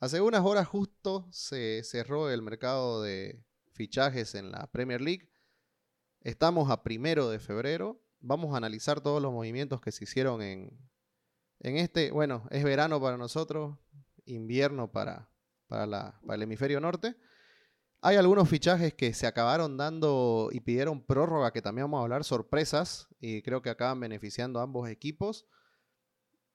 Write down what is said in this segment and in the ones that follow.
Hace unas horas justo se cerró el mercado de fichajes en la Premier League. Estamos a primero de febrero. Vamos a analizar todos los movimientos que se hicieron en, en este, bueno, es verano para nosotros, invierno para, para, el hemisferio norte. Hay algunos fichajes que se acabaron dando y pidieron prórroga, que también vamos a hablar, sorpresas, y creo que acaban beneficiando a ambos equipos.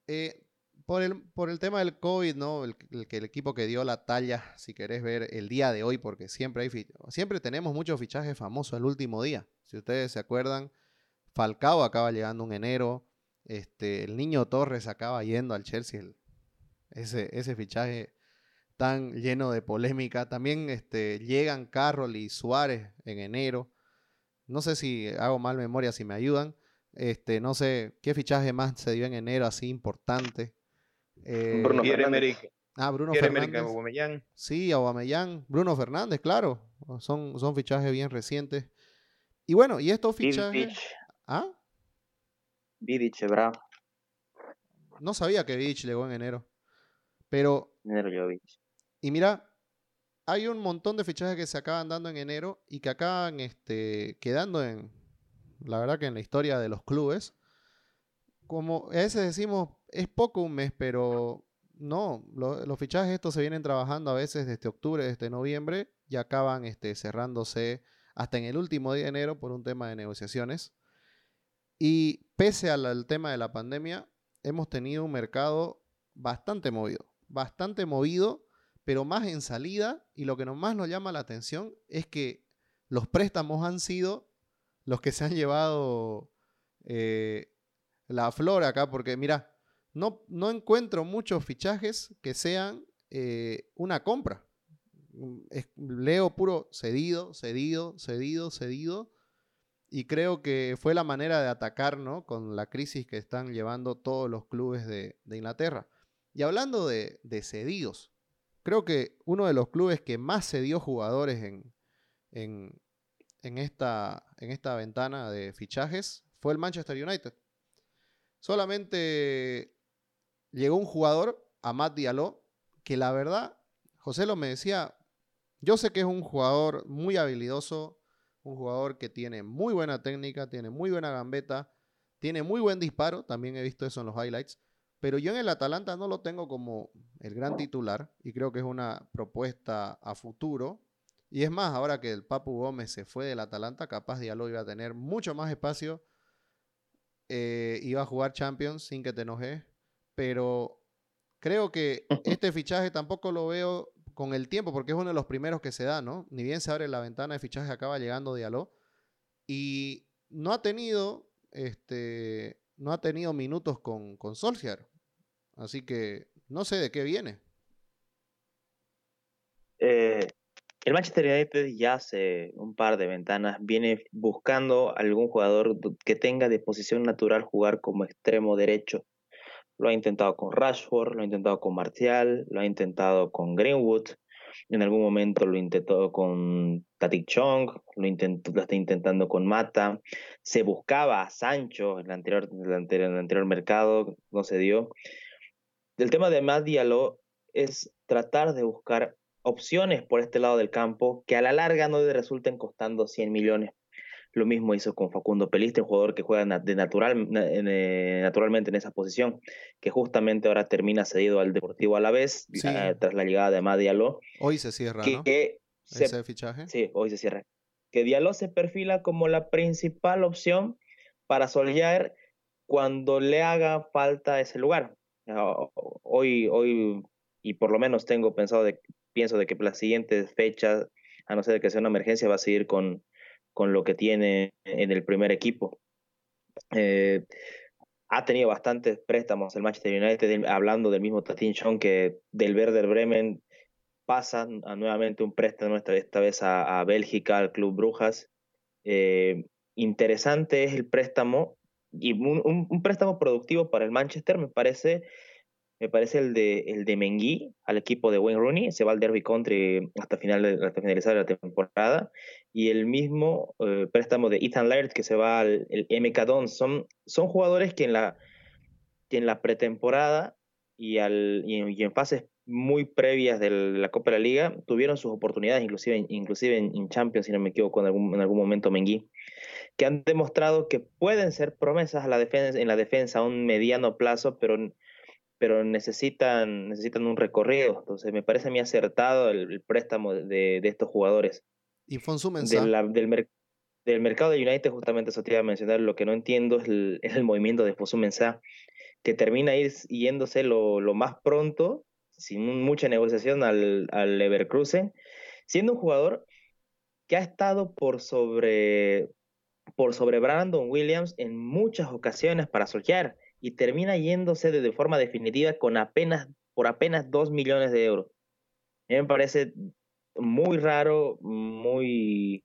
Eh, por, el, por el tema del COVID, ¿no? El, el, equipo que dio la talla, si querés ver el día de hoy, porque siempre, hay, siempre tenemos muchos fichajes famosos el último día. Si ustedes se acuerdan, Falcao acaba llegando en enero, este, el niño Torres acaba yendo al Chelsea, ese, ese fichaje tan lleno de polémica. También este, llegan Carroll y Suárez en enero. No sé si hago mal memoria, si me ayudan. Este, no sé qué fichaje más se dio en enero así importante. Eh, Bruno Fernández. Ah, Bruno Fernández. Sí, Aubameyang. Bruno Fernández, claro. Son, son fichajes bien recientes. Y bueno, y estos fichajes. ¿Ah? Vidic, bravo. No sabía que Vidic llegó en enero. Pero. Enero llegó Vidic. Y mira, hay un montón de fichajes que se acaban dando en enero y que acaban este, quedando en, la verdad que en la historia de los clubes. Como a veces decimos, es poco un mes, pero no, los fichajes estos se vienen trabajando a veces desde octubre, desde noviembre y acaban este, cerrándose hasta en el último día de enero por un tema de negociaciones. Y pese al tema de la pandemia, hemos tenido un mercado bastante movido, bastante movido pero más en salida y lo que más nos llama la atención es que los préstamos han sido los que se han llevado eh, la flor acá, porque mira, no, no encuentro muchos fichajes que sean eh, una compra. leo puro cedido, cedido, cedido, cedido. Y creo que fue la manera de atacar ¿no? con la crisis que están llevando todos los clubes de, Inglaterra. Y hablando de, de cedidos, creo que uno de los clubes que más se dio jugadores en, en, esta, en esta ventana de fichajes fue el Manchester United. Solamente llegó un jugador, Amat Diallo, que la verdad, José lo me decía, yo sé que es un jugador muy habilidoso, un jugador que tiene muy buena técnica, tiene muy buena gambeta, tiene muy buen disparo, también he visto eso en los highlights, pero yo en el Atalanta no lo tengo como el gran titular y creo que es una propuesta a futuro. Y es más, ahora que el Papu Gómez se fue del Atalanta, capaz Diallo iba a tener mucho más espacio. Eh, iba a jugar Champions sin que te enojes. Pero creo que este fichaje tampoco lo veo con el tiempo, porque es uno de los primeros que se da, ¿no? Ni bien se abre la ventana de fichaje, acaba llegando Diallo. Y no ha tenido, este, no ha tenido minutos con, con Solskjaer. Así que no sé de qué viene. Eh, el Manchester United ya hace un par de ventanas viene buscando algún jugador que tenga de posición natural jugar como extremo derecho. Lo ha intentado con Rashford, lo ha intentado con Martial, lo ha intentado con Greenwood, en algún momento lo intentó con Tatik Chong, lo, lo está intentando con Mata. Se buscaba a Sancho en el anterior, anterior mercado, no se dio. El tema de Matt es tratar de buscar opciones por este lado del campo que a la larga no le resulten costando 100 millones. Lo mismo hizo con Facundo Peliste, un jugador que juega de natural, eh, naturalmente en esa posición, que justamente ahora termina cedido al Deportivo a la vez, tras la llegada de Matt Diallo. Hoy se cierra, ¿no? Ese fichaje. Sí, hoy se cierra. Que Diallo se perfila como la principal opción para Solskjaer cuando le haga falta ese lugar. Ah, hoy, hoy, y por lo menos tengo pensado, de, pienso de que las siguientes fechas, a no ser que sea una emergencia, va a seguir con, con lo que tiene en el primer equipo. Eh, ha tenido bastantes préstamos el Manchester United, hablando del mismo Tatin que del Werder Bremen pasa nuevamente un préstamo, esta, vez a, Bélgica, al Club Brujas. Eh, interesante es el préstamo y un, préstamo productivo para el Manchester me parece me parece el de el de Mengi al equipo de Wayne Rooney se va al Derby Country hasta final hasta finalizar la temporada. Y el mismo eh, préstamo de Ethan Laird que se va al MK Don son son jugadores que en la que en la pretemporada y al y en, fases muy previas de la Copa de la Liga, tuvieron sus oportunidades, inclusive, inclusive en, Champions, si no me equivoco, en algún, en algún momento Menguí, que han demostrado que pueden ser promesas en la defensa a un mediano plazo, pero, pero necesitan, necesitan un recorrido. Entonces, me parece muy acertado el, préstamo de, de, estos jugadores. ¿Y Fonsu del, del mercado de United, justamente eso te iba a mencionar, lo que no entiendo es el, el movimiento de Fonsu Mensah, que termina yéndose lo, lo más pronto sin mucha negociación al, al Leverkusen, siendo un jugador que ha estado por sobre, por sobre Brandon Williams en muchas ocasiones para Solskjaer y termina yéndose de, forma definitiva con apenas, por apenas 2 millones de euros. A mí me parece muy raro, muy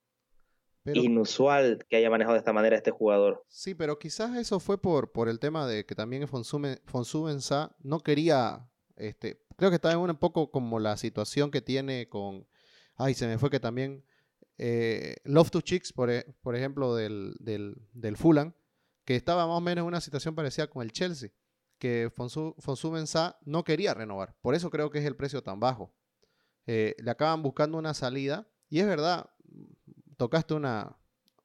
inusual que haya manejado de esta manera este jugador. Sí, pero quizás eso fue por, por el tema de que también Fonsu Benza no quería este, creo que está en un poco como la situación que tiene con. Ay, se me fue que también. Eh, Love to Chicks, por, e, por ejemplo, del, del, del, Fulham, que estaba más o menos en una situación parecida con el Chelsea, que Fonsu, no quería renovar. Por eso creo que es el precio tan bajo. Eh, le acaban buscando una salida, y es verdad, tocaste una,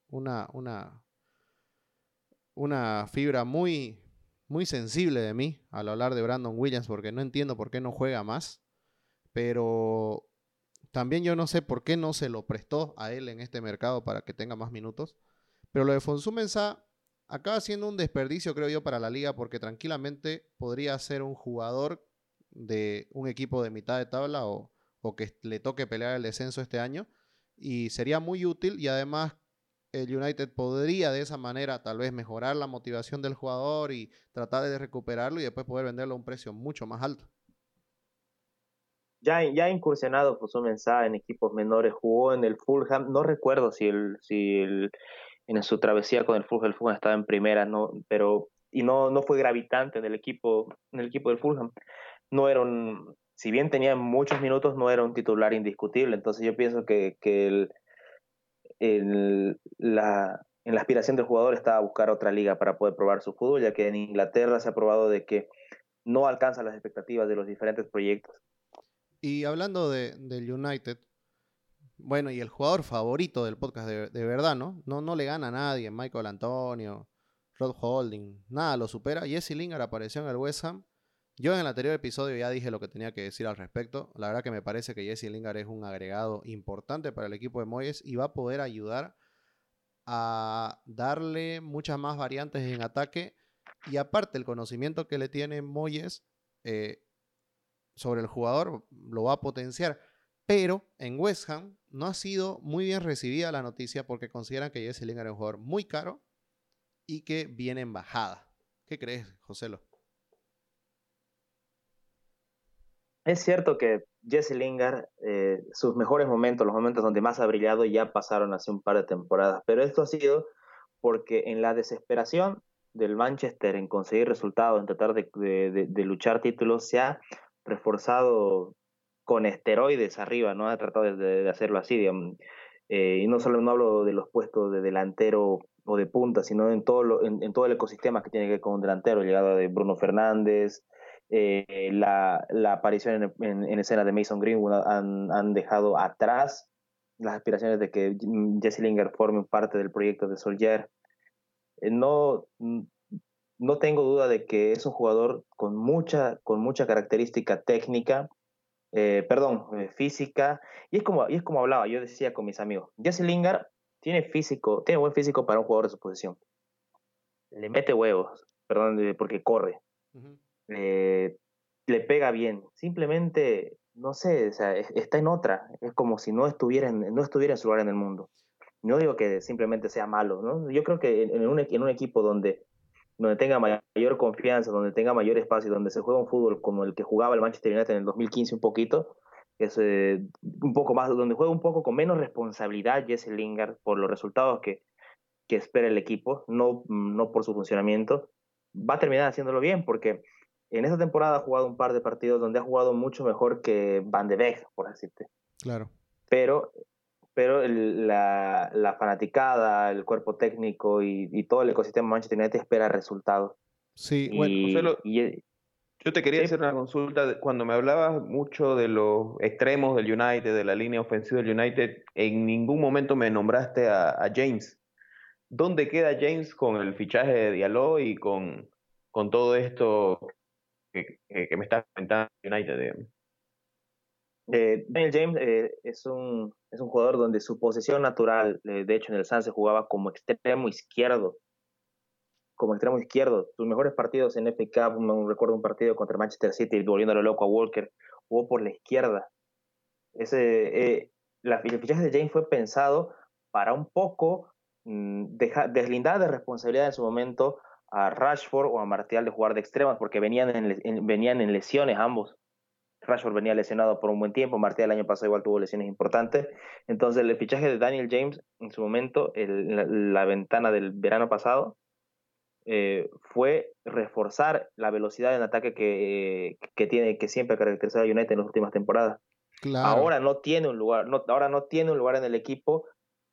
una, una, una fibra muy, muy sensible de mí al hablar de Brandon Williams porque no entiendo por qué no juega más. Pero también yo no sé por qué no se lo prestó a él en este mercado para que tenga más minutos. Pero lo de Fonsu Mensah acaba siendo un desperdicio, creo yo, para la liga porque tranquilamente podría ser un jugador de un equipo de mitad de tabla o, o que le toque pelear el descenso este año. Y sería muy útil y además el United podría de esa manera tal vez mejorar la motivación del jugador y tratar de recuperarlo y después poder venderlo a un precio mucho más alto. Ya, ya incursionado por su mensaje en equipos menores, jugó en el Fulham, no recuerdo si, el, si el, en su travesía con el Fulham, el Fulham estaba en primera, no, pero y no, no fue gravitante en el equipo, en el equipo del Fulham. No era un, si bien tenía muchos minutos, no era un titular indiscutible. Entonces yo pienso que, que el, en la, en la aspiración del jugador está a buscar otra liga para poder probar su fútbol, ya que en Inglaterra se ha probado de que no alcanza las expectativas de los diferentes proyectos. Y hablando de, del United, bueno, y el jugador favorito del podcast de, de, verdad, ¿no? ¿no? No le gana a nadie, Michael Antonio, Rod Holding, nada lo supera. Jesse Lingard apareció en el West Ham yo en el anterior episodio ya dije lo que tenía que decir al respecto. La verdad que me parece que Jesse Lingard es un agregado importante para el equipo de Moyes y va a poder ayudar a darle muchas más variantes en ataque. Y aparte, el conocimiento que le tiene Moyes eh, sobre el jugador lo va a potenciar. Pero en West Ham no ha sido muy bien recibida la noticia porque consideran que Jesse Lingard es un jugador muy caro y que viene en bajada. ¿Qué crees, Joselo? Es cierto que Jesse Lingard, eh, sus mejores momentos, los momentos donde más ha brillado, ya pasaron hace un par de temporadas, pero esto ha sido porque en la desesperación del Manchester en conseguir resultados, en tratar de, luchar títulos, se ha reforzado con esteroides arriba, ¿no? Ha tratado de, hacerlo así, eh, y no solo no hablo de los puestos de delantero o de punta, sino en todo, en, todo el ecosistema que tiene que ver con un delantero, llegada de Bruno Fernández, eh, la, la, aparición en, escena de Mason Greenwood han, han, dejado atrás las aspiraciones de que Jesse Lingard forme parte del proyecto de Soldier. Eh, no, no tengo duda de que es un jugador con mucha, con mucha característica técnica, eh, perdón, física, y es, como, y es como hablaba, yo decía con mis amigos, Jesse Lingard tiene físico, tiene buen físico para un jugador de su posición. Le mete huevos, perdón, porque corre. Eh, le pega bien. Simplemente, no sé, o sea, está en otra. Es como si no estuviera en, no estuviera en su lugar en el mundo. No digo que simplemente sea malo, ¿no? Yo creo que en un, en un equipo donde, donde tenga mayor confianza, donde tenga mayor espacio, donde se juega un fútbol como el que jugaba el Manchester United en el 2015 un poquito, es eh, un poco más, donde juega un poco con menos responsabilidad Jesse Lingard por los resultados que, que espera el equipo, no, no por su funcionamiento, va a terminar haciéndolo bien, porque en esta temporada ha jugado un par de partidos donde ha jugado mucho mejor que Van de Beek, por decirte. Claro. Pero, pero la, la, fanaticada, el cuerpo técnico y, todo el ecosistema Manchester United espera resultados. Sí, bueno, y, Yo te quería hacer una consulta. Cuando me hablabas mucho de los extremos del United, de la línea ofensiva del United, en ningún momento me nombraste a, James. ¿Dónde queda James con el fichaje de Diallo y con, con todo esto que, me está comentando United? Eh, Daniel James eh, es, un, es un jugador donde su posición natural, eh, de hecho en el San se jugaba como extremo izquierdo, como extremo izquierdo. Sus mejores partidos en FA Cup, recuerdo un partido contra Manchester City, volviéndolo loco a Walker, jugó por la izquierda. Ese, la, el fichaje de James fue pensado para un poco mm, deslindar de responsabilidad en su momento a Rashford o a Martial de jugar de extremas, porque venían en, venían en lesiones ambos. Rashford venía lesionado por un buen tiempo, Martial el año pasado igual tuvo lesiones importantes. Entonces el fichaje de Daniel James en su momento, la, ventana del verano pasado, eh, fue reforzar la velocidad en ataque que, que, tiene, que siempre ha caracterizado a United en las últimas temporadas. Ahora no tiene un lugar, no, ahora no tiene un lugar en el equipo.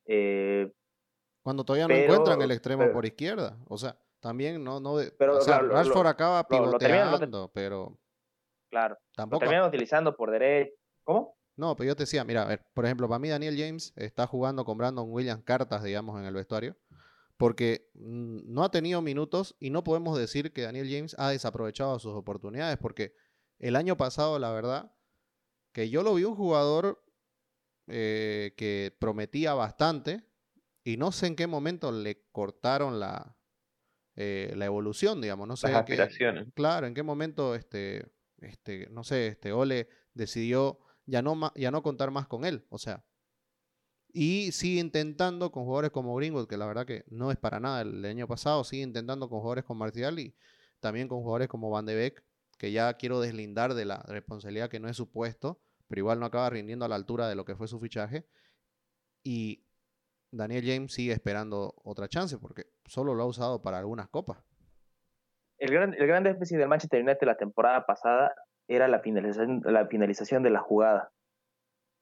Eh, Cuando todavía no encuentran el extremo por izquierda. O sea, también no, no pero, o sea, Rashford acaba pivoteando, pero claro, tampoco terminan utilizando por derecho. ¿Cómo? No, pero yo te decía, mira, a ver, por ejemplo, para mí Daniel James está jugando con Brandon Williams cartas, digamos, en el vestuario porque mm, no ha tenido minutos y no podemos decir que Daniel James ha desaprovechado sus oportunidades, porque el año pasado, la verdad, que yo lo vi un jugador eh, que prometía bastante y no sé en qué momento le cortaron la, eh, la evolución, digamos, no sé. Las aspiraciones. claro, en qué momento, este, este, no sé, este Ole decidió ya no, ya no contar más con él, o sea, y sigue intentando con jugadores como Greenwood, que la verdad que no es para nada el año pasado, sigue intentando con jugadores como Martial y también con jugadores como Van de Beek, que ya quiero deslindar de la responsabilidad que no es su puesto, pero igual no acaba rindiendo a la altura de lo que fue su fichaje. Y Daniel James sigue esperando otra chance porque solo lo ha usado para algunas copas. El gran, el gran déficit del Manchester United la temporada pasada era la finalización, de la jugada,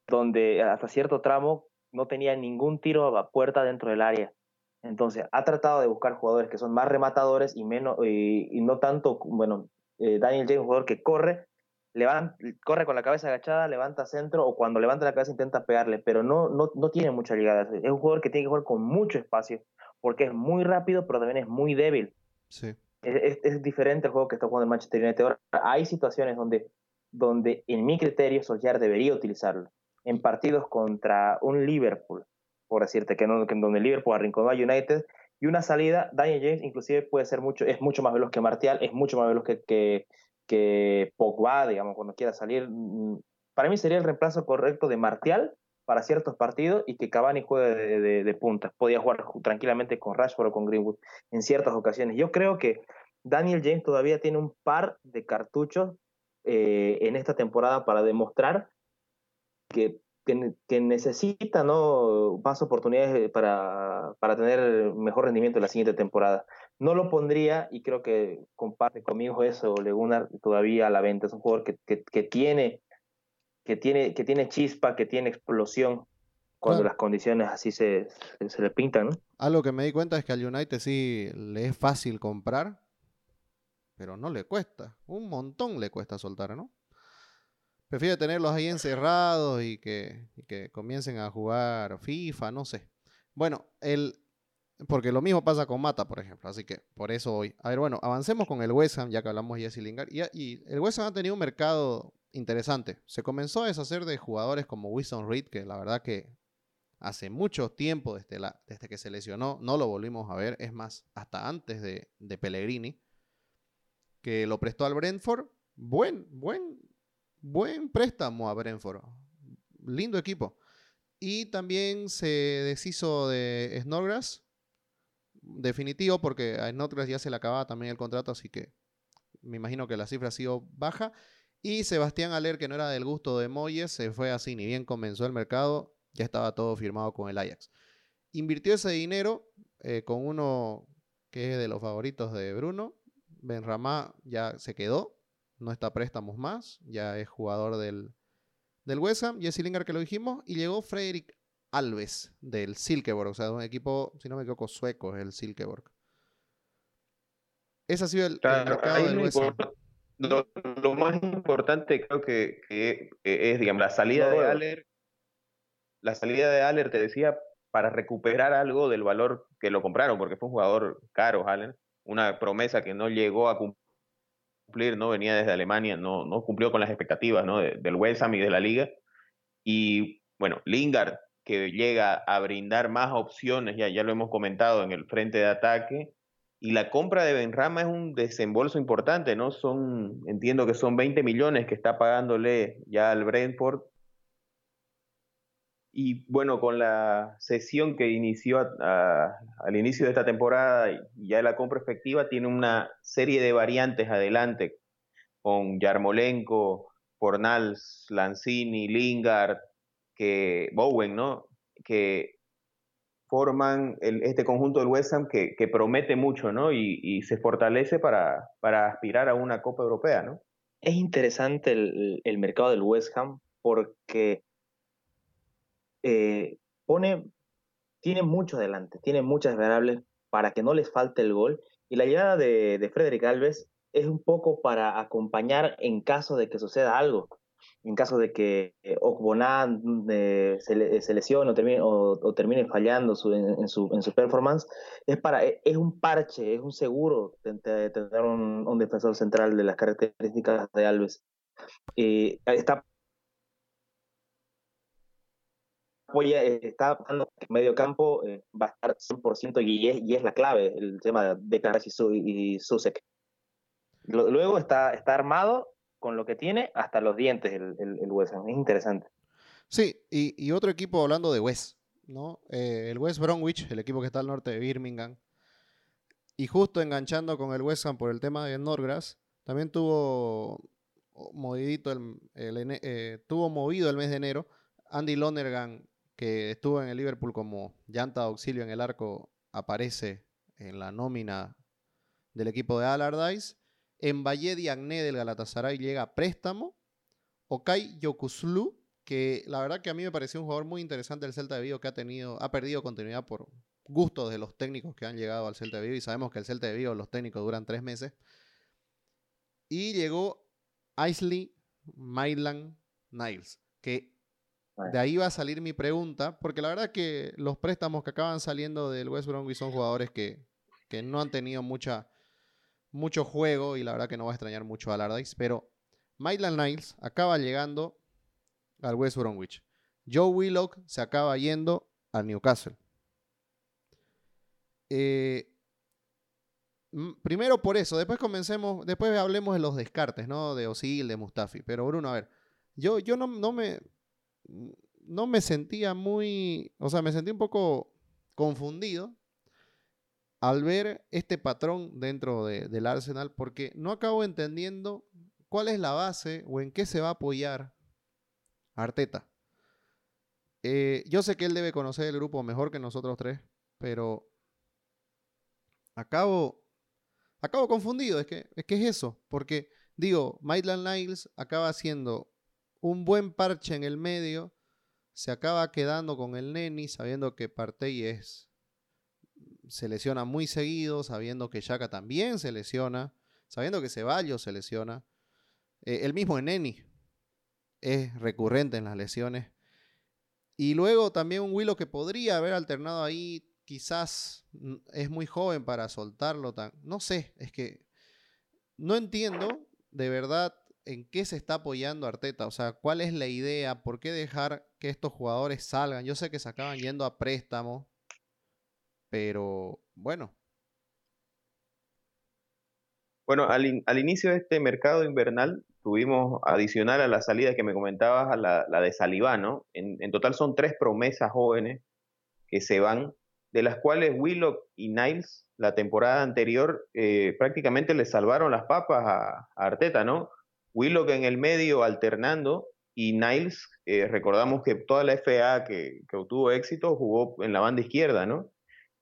donde hasta cierto tramo no tenía ningún tiro a puerta dentro del área. Entonces, ha tratado de buscar jugadores que son más rematadores y, menos, y, no tanto, bueno, eh, Daniel James, un jugador que corre, levanta, corre con la cabeza agachada, levanta centro o cuando levanta la cabeza intenta pegarle, pero no, no, no tiene mucha llegada. Es un jugador que tiene que jugar con mucho espacio porque es muy rápido, pero también es muy débil. Sí. Es, diferente el juego que está jugando el Manchester United. Ahora, hay situaciones donde, donde en mi criterio, Solskjaer debería utilizarlo en partidos contra un Liverpool, por decirte que, no, que donde Liverpool arrinconó a United, y una salida, Daniel James inclusive puede ser mucho, es mucho más veloz que Martial, es mucho más veloz que, que, que Pogba, digamos, cuando quiera salir. Mm, para mí sería el reemplazo correcto de Martial para ciertos partidos y que Cavani juegue de, de, punta. Podía jugar tranquilamente con Rashford o con Greenwood en ciertas ocasiones. Yo creo que Daniel James todavía tiene un par de cartuchos eh, en esta temporada para demostrar que, necesita ¿no? más oportunidades para, para tener mejor rendimiento en la siguiente temporada. No lo pondría, y creo que comparte conmigo eso, Legunar, todavía a la venta. Es un jugador que, que, tiene, que, tiene, que tiene chispa, que tiene explosión cuando las condiciones así se, se, le pintan. ¿no? Algo que me di cuenta es que al United sí le es fácil comprar, pero no le cuesta. Un montón le cuesta soltar, ¿no? Prefiero tenerlos ahí encerrados y que, que comiencen a jugar FIFA, no sé. Bueno, el, porque lo mismo pasa con Mata, por ejemplo. Así que por eso hoy. A ver, bueno, avancemos con el West Ham, ya que hablamos de Jesse Lingard. Y, y, el West Ham ha tenido un mercado interesante. Se comenzó a deshacer de jugadores como Wilson Reed, que la verdad que hace mucho tiempo, desde, que se lesionó, no lo volvimos a ver. Es más, hasta antes de, de Pellegrini, que lo prestó al Brentford. Buen, buen buen préstamo a Brentford. Lindo equipo. Y también se deshizo de Snodgrass. Definitivo, porque a Snodgrass ya se le acababa también el contrato, así que me imagino que la cifra ha sido baja. Y Sebastián Aler, que no era del gusto de Moyes, se fue así, ni bien comenzó el mercado, ya estaba todo firmado con el Ajax. Invirtió ese dinero eh, con uno que es de los favoritos de Bruno. Benramá ya se quedó, no está préstamos más, ya es jugador del, del West Ham, Jesse Lingard que lo dijimos, y llegó Frederick Alves del Silkeborg, o sea, de un equipo, si no me equivoco, sueco, es el Silkeborg. Ese ha sido el, mercado del West Ham. Lo, más importante creo que, es, digamos, la salida de Aller. La salida de Aller, te decía, para recuperar algo del valor que lo compraron, porque fue un jugador caro, Aller. Una promesa que no llegó a cumplir, no venía desde Alemania, no, no cumplió con las expectativas ¿no? del West Ham y de la liga. Y bueno, Lingard, que llega a brindar más opciones, ya, ya lo hemos comentado en el frente de ataque, y la compra de Benrama es un desembolso importante, ¿no? Son, entiendo que son 20 millones que está pagándole ya al Brentford. Y bueno, con la sesión que inició al inicio de esta temporada y ya la compra efectiva, tiene una serie de variantes adelante con Yarmolenko, Fornals, Lanzini, Lingard, que Bowen, ¿no? Que forman este conjunto del West Ham que, promete mucho, ¿no? Y, se fortalece para, para, aspirar a una Copa Europea, ¿no? Es interesante el, mercado del West Ham porque eh, pone, tiene mucho adelante, tiene muchas variables para que no les falte el gol. Y la llegada de, de Frederick Alves es un poco para acompañar en caso de que suceda algo en caso de que eh, eh se, lesione o termine, o, termine fallando en, su, en su performance, es, para, e, es un parche, es un seguro tener un, defensor central de las características de Alves. Eh, está está medio campo, eh, va a estar 100% y es, y es la clave el tema de Carras y, y Susek. Luego está, está armado con lo que tiene hasta los dientes el, el, West Ham. Es interesante. Sí, y, otro equipo hablando de West, ¿no? Eh, el West Bromwich, el equipo que está al norte de Birmingham. Y justo enganchando con el West Ham por el tema de Norgras, también tuvo movidito el, eh, tuvo movido el mes de enero Andy Lonergan, que estuvo en el Liverpool como llanta de auxilio en el arco, aparece en la nómina del equipo de Allardyce. En Valle Diagne del Galatasaray llega a préstamo. Okai Yokuslu, que la verdad que a mí me pareció un jugador muy interesante del Celta de Vigo que ha tenido, ha perdido continuidad por gusto de los técnicos que han llegado al Celta de Vigo y sabemos que el Celta de Vigo los técnicos duran tres meses. Y llegó Isley Maitland Niles, que de ahí va a salir mi pregunta, porque la verdad que los préstamos que acaban saliendo del West Bromwich son jugadores que, que no han tenido mucha mucho juego y la verdad que no va a extrañar mucho a Allardyce, pero Maitland Niles acaba llegando al West Bromwich. Joe Willock se acaba yendo al Newcastle. Eh, primero por eso, después comencemos, después hablemos de los descartes, ¿no? De Osil, de Mustafi. Pero Bruno, a ver, yo, yo no, no, me no me sentía muy, o sea, me sentí un poco confundido al ver este patrón dentro del Arsenal, porque no acabo entendiendo cuál es la base o en qué se va a apoyar Arteta. Eh, yo sé que él debe conocer el grupo mejor que nosotros tres, pero acabo, acabo confundido. Es que, es que es eso, porque digo, Maitland Niles acaba siendo un buen parche en el medio, se acaba quedando con el Neni, sabiendo que Partey es se lesiona muy seguido, sabiendo que Shaka también se lesiona, sabiendo que Ceballos se lesiona. Eh, el mismo Eneni es recurrente en las lesiones. Y luego también un Willow que podría haber alternado ahí, quizás es muy joven para soltarlo tan. No sé, es que no entiendo de verdad en qué se está apoyando Arteta. O sea, cuál es la idea, por qué dejar que estos jugadores salgan. Yo sé que se acaban yendo a préstamo, pero bueno. Bueno, al, al, inicio de este mercado invernal tuvimos adicional a la salida que me comentabas, a la, la de Salivá, ¿no? En, en, total son tres promesas jóvenes que se van, de las cuales Willock y Niles la temporada anterior eh, prácticamente le salvaron las papas a, Arteta, ¿no? Willock en el medio alternando y Niles, eh, recordamos que toda la FA que, que obtuvo éxito jugó en la banda izquierda, ¿no?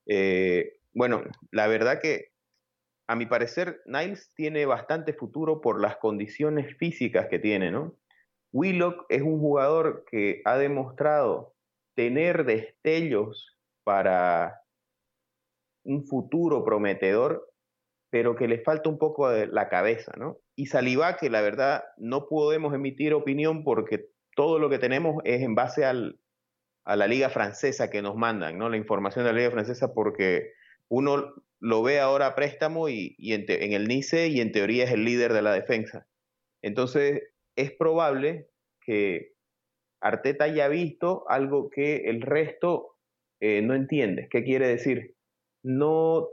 Eh, bueno, la verdad que a mi parecer Niles tiene bastante futuro por las condiciones físicas que tiene, ¿no? Willock es un jugador que ha demostrado tener destellos para un futuro prometedor, pero que le falta un poco de la cabeza, ¿no? Y Saliba, que la verdad no podemos emitir opinión porque todo lo que tenemos es en base al, a la liga francesa que nos mandan, ¿no? La información de la liga francesa porque uno lo ve ahora a préstamo y, en, el Nice y en teoría es el líder de la defensa. Entonces, es probable que Arteta haya visto algo que el resto eh, no entiende. ¿Qué quiere decir? No,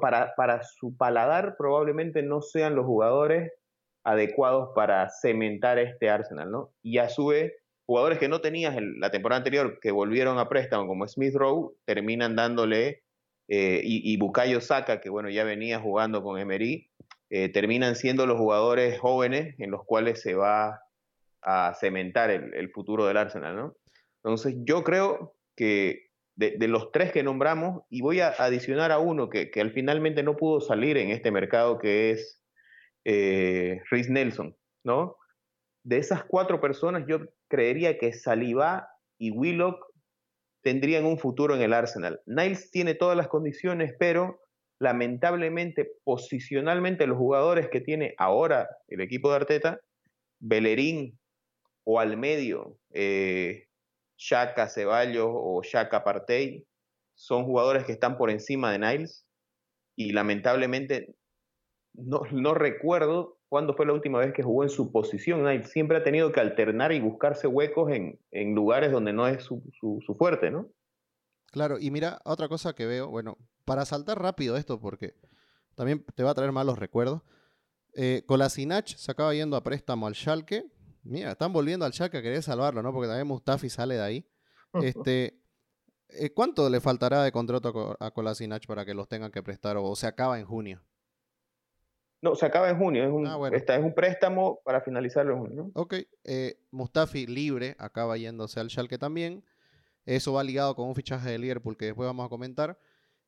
para, para su paladar probablemente no sean los jugadores adecuados para cementar este Arsenal, ¿no? Y a su vez, jugadores que no tenías en la temporada anterior que volvieron a préstamo como Smith Rowe terminan dándole eh, y, y, Bukayo que bueno, ya venía jugando con Emery, eh, terminan siendo los jugadores jóvenes en los cuales se va a cementar el, futuro del Arsenal, ¿no? Entonces yo creo que de, los tres que nombramos, y voy a adicionar a uno que, que al finalmente no pudo salir en este mercado, que es eh, Rhys Nelson, ¿no? De esas cuatro personas, yo creería que Saliba y Willock tendrían un futuro en el Arsenal. Niles tiene todas las condiciones, pero lamentablemente, posicionalmente, los jugadores que tiene ahora el equipo de Arteta, Bellerín o al medio, eh, Ceballos o Shaka Partey, son jugadores que están por encima de Niles y lamentablemente no recuerdo cuándo fue la última vez que jugó en su posición. Siempre ha tenido que alternar y buscarse huecos en, en lugares donde no es su, su, su fuerte, ¿no? Claro, y mira, otra cosa que veo, bueno, para saltar rápido esto, porque también te va a traer malos recuerdos. Eh, Kolasinac se acaba yendo a préstamo al Schalke. Mira, están volviendo al Schalke a querer salvarlo, ¿no? Porque también Mustafi sale de ahí. Este, eh, ¿Cuánto le faltará de contrato a Kolasinac para que los tengan que prestar o se acaba en junio? No, se acaba en junio. Es un, ah, es un préstamo para finalizarlo en junio. Ok. Eh, Mustafi libre acaba yéndose al Schalke también. Eso va ligado con un fichaje de Liverpool que después vamos a comentar.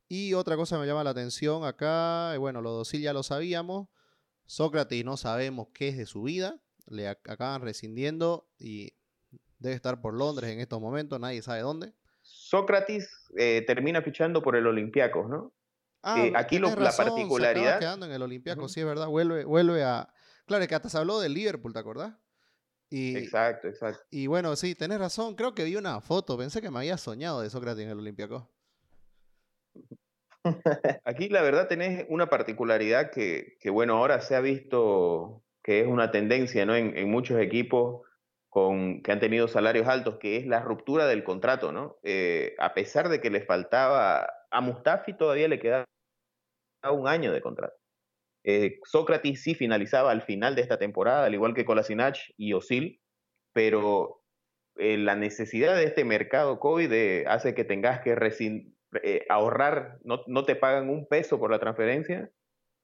Y otra cosa que me llama la atención acá, eh, bueno, los dos ya lo sabíamos. Sócrates no sabemos qué es de su vida. Le acaban rescindiendo y debe estar por Londres en estos momentos, nadie sabe dónde. Sócrates eh, termina fichando por el Olympiacos, ¿no? Ah, eh, aquí la particularidad. Se quedando en el Olympiacos, sí, es verdad. Vuelve, vuelve a. Claro, es que hasta se habló del Liverpool, ¿te acordás? Y, exacto, exacto. Y bueno, sí, tenés razón. Creo que vi una foto. Pensé que me había soñado de Sócrates en el Olympiacos. Aquí la verdad tenés una particularidad que, bueno, ahora se ha visto que es una tendencia ¿no? en, muchos equipos con, que han tenido salarios altos, que es la ruptura del contrato, ¿no? Eh, a pesar de que le faltaba, a Mustafi todavía le quedaba un año de contrato. Eh, Sócrates sí finalizaba al final de esta temporada, al igual que Kolasinac y Osil, pero eh, la necesidad de este mercado COVID hace que tengas que eh, ahorrar, no, no, te pagan un peso por la transferencia,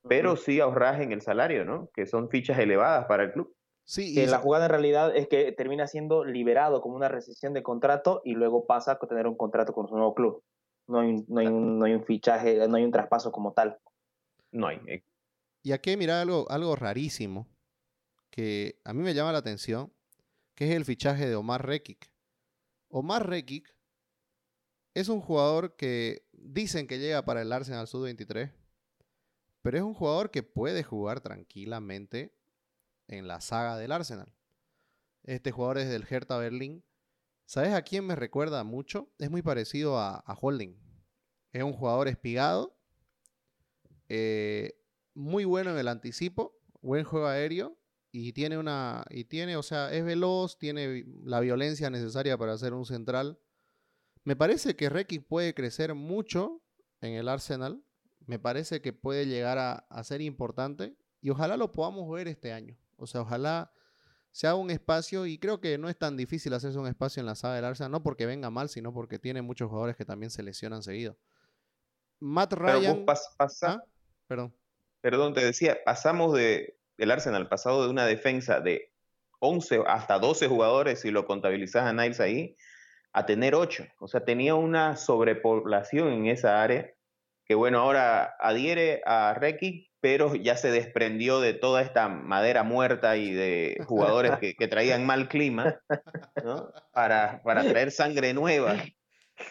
pero sí ahorras en el salario, ¿no? Que son fichas elevadas para el club. Sí, y la jugada en realidad es que termina siendo liberado como una recesión de contrato y luego pasa a tener un contrato con su nuevo club. No hay, no hay, un, no hay un fichaje, no hay un traspaso como tal. No hay. Y aquí mira algo, algo rarísimo que a mí me llama la atención, que es el fichaje de Omar Rekic. Omar Rekic es un jugador que dicen que llega para el Arsenal Sud-23, pero es un jugador que puede jugar tranquilamente en la saga del Arsenal. Este jugador es del Hertha Berlín. ¿Sabes a quién me recuerda mucho? Es muy parecido a, Holding. Es un jugador espigado, eh, muy bueno en el anticipo, buen juego aéreo y tiene una y tiene, o sea, es veloz, tiene la violencia necesaria para ser un central me parece que Requi puede crecer mucho en el Arsenal. Me parece que puede llegar a, ser importante y ojalá lo podamos ver este año. O sea, ojalá se haga un espacio y creo que no es tan difícil hacerse un espacio en la saga del Arsenal, no porque venga mal, sino porque tiene muchos jugadores que también se lesionan seguido. Matt Ryan. ¿Ah? Perdón. Perdón, te decía, pasamos de, del Arsenal, pasado de una defensa de 11 hasta 12 jugadores, si lo contabilizas a Niles ahí, a tener ocho. O sea, tenía una sobrepoblación en esa área que, bueno, ahora adhiere a Requi, pero ya se desprendió de toda esta madera muerta y de jugadores que, traían mal clima, ¿no? Para, para traer sangre nueva.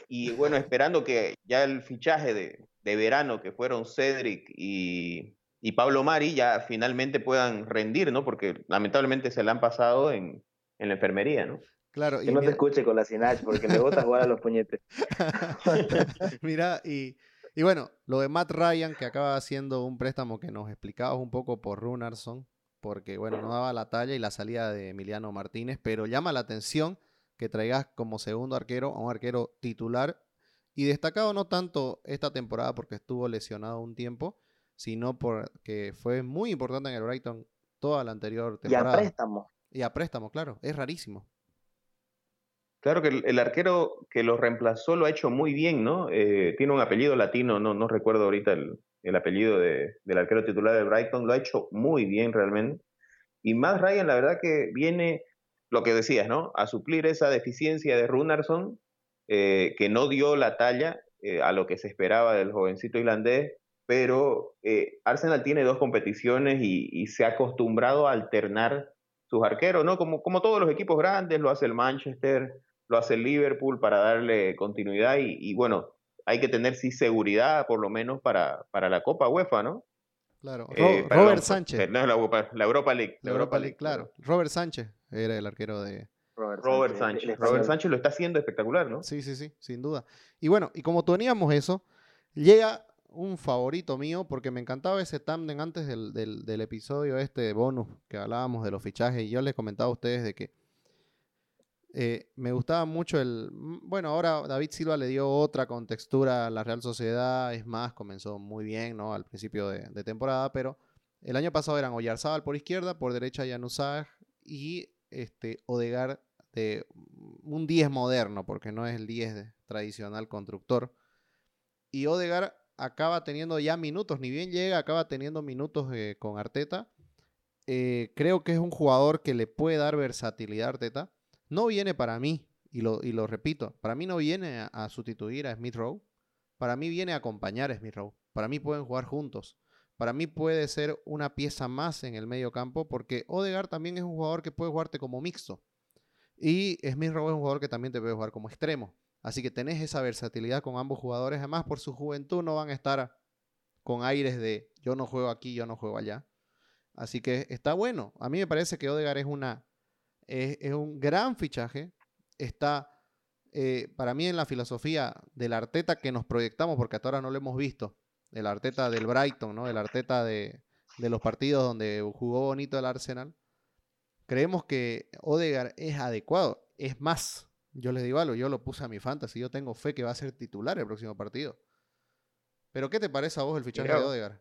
Y bueno, esperando que ya el fichaje de, de verano, que fueron Cedric y, y Pablo Mari ya finalmente puedan rendir, ¿no? Porque lamentablemente se la han pasado en, en la enfermería, ¿no? Claro. Que no te escuche con la Sinach porque le gusta jugar a los puñetes. mira, y, y, bueno, lo de Matt Ryan, que acaba haciendo un préstamo que nos explicabas un poco por Runarson, porque bueno, no daba la talla y la salida de Emiliano Martínez, pero llama la atención que traigas como segundo arquero a un arquero titular y destacado no tanto esta temporada porque estuvo lesionado un tiempo, sino porque fue muy importante en el Brighton toda la anterior temporada. Y a préstamo. Y a préstamo, claro, es rarísimo. Claro que el, arquero que lo reemplazó lo ha hecho muy bien, ¿no? Eh, tiene un apellido latino, no, no recuerdo ahorita el, apellido del arquero titular del Brighton, lo ha hecho muy bien realmente. Y más Ryan, la verdad que viene, lo que decías, ¿no? A suplir esa deficiencia de Runarsson, eh, que no dio la talla eh, a lo que se esperaba del jovencito irlandés, pero Arsenal tiene dos competiciones y, y, se ha acostumbrado a alternar sus arqueros, ¿no? Como, como todos los equipos grandes, lo hace el Manchester, lo hace el Liverpool para darle continuidad y, bueno, hay que tener sí seguridad por lo menos para, para la Copa UEFA, ¿no? Claro, eh, Robert Sánchez. No, la, Europa League. La Europa, League, claro. Robert Sánchez era el arquero de... Robert, Sánchez. Robert Sánchez lo está haciendo espectacular, ¿no? Sí, sí, sí, sin duda. Y bueno, y como teníamos eso, llega un favorito mío porque me encantaba ese tándem antes del, del, del episodio este bonus que hablábamos de los fichajes y yo les comentaba a ustedes de que eh, me gustaba mucho el... Mm, bueno, ahora David Silva le dio otra contextura a la Real Sociedad. Es más, comenzó muy bien, ¿no? Al principio de, temporada, pero el año pasado eran Oyarzábal por izquierda, por derecha Januzaj y este, Odegar de un 10 moderno, porque no es el 10 tradicional constructor. Y Odegar acaba teniendo ya minutos, ni bien llega, acaba teniendo minutos eh, con Arteta. Eh, creo que es un jugador que le puede dar versatilidad a Arteta no viene para mí, y lo, repito, para mí no viene a, sustituir a Smith Rowe, para mí viene a acompañar a Smith Rowe, para mí pueden jugar juntos, para mí puede ser una pieza más en el medio campo, porque Odegaard también es un jugador que puede jugarte como mixto, y Smith Rowe es un jugador que también te puede jugar como extremo. Así que tenés esa versatilidad con ambos jugadores. Además, por su juventud no van a estar con aires de yo no juego aquí, yo no juego allá. Así que está bueno. A mí me parece que Odegaard es una es, un gran fichaje. Está eh, para mí en la filosofía del Arteta que nos proyectamos, porque hasta ahora no lo hemos visto, el Arteta del Brighton, ¿no? el Arteta de, los partidos donde jugó bonito el Arsenal. Creemos que Odegar es adecuado. Es más, yo les digo algo, yo lo puse a mi fantasy, yo tengo fe que va a ser titular el próximo partido. Pero ¿qué te parece a vos el fichaje de Odegar?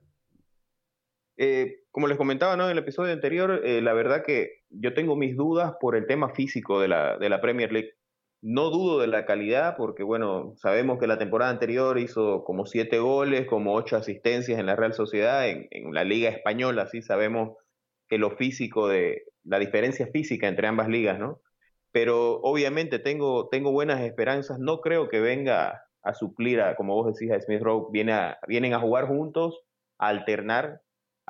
Eh, como les comentaba ¿no? en el episodio anterior, eh, la verdad que yo tengo mis dudas por el tema físico de la, de la Premier League. No dudo de la calidad porque, bueno, sabemos que la temporada anterior hizo como siete goles, como ocho asistencias en la Real Sociedad, en, en la Liga Española, sí sabemos que lo físico de, la diferencia física entre ambas ligas, ¿no? Pero obviamente tengo, tengo buenas esperanzas, no creo que venga a suplir a, como vos decís, a Smith Rowe, viene a, vienen a jugar juntos, a alternar,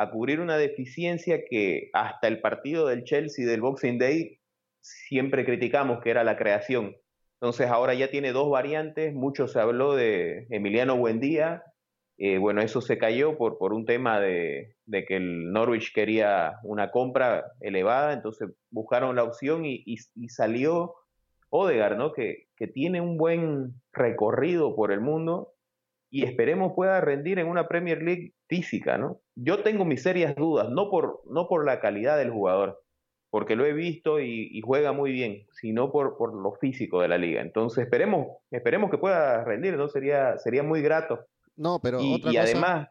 a cubrir una deficiencia que hasta el partido del Chelsea del Boxing Day siempre criticamos, que era la creación. Entonces ahora ya tiene dos variantes, mucho se habló de Emiliano Buendía, eh, bueno, eso se cayó por, por un tema de, de, que el Norwich quería una compra elevada, entonces buscaron la opción y, y, salió Odegar, ¿no? Que, que tiene un buen recorrido por el mundo y esperemos pueda rendir en una Premier League física, ¿no? Yo tengo mis serias dudas, no por, no por la calidad del jugador, porque lo he visto y, juega muy bien, sino por, por, lo físico de la liga. Entonces esperemos, esperemos que pueda rendir, ¿no? Sería, sería muy grato. No, pero y, otra cosa, además...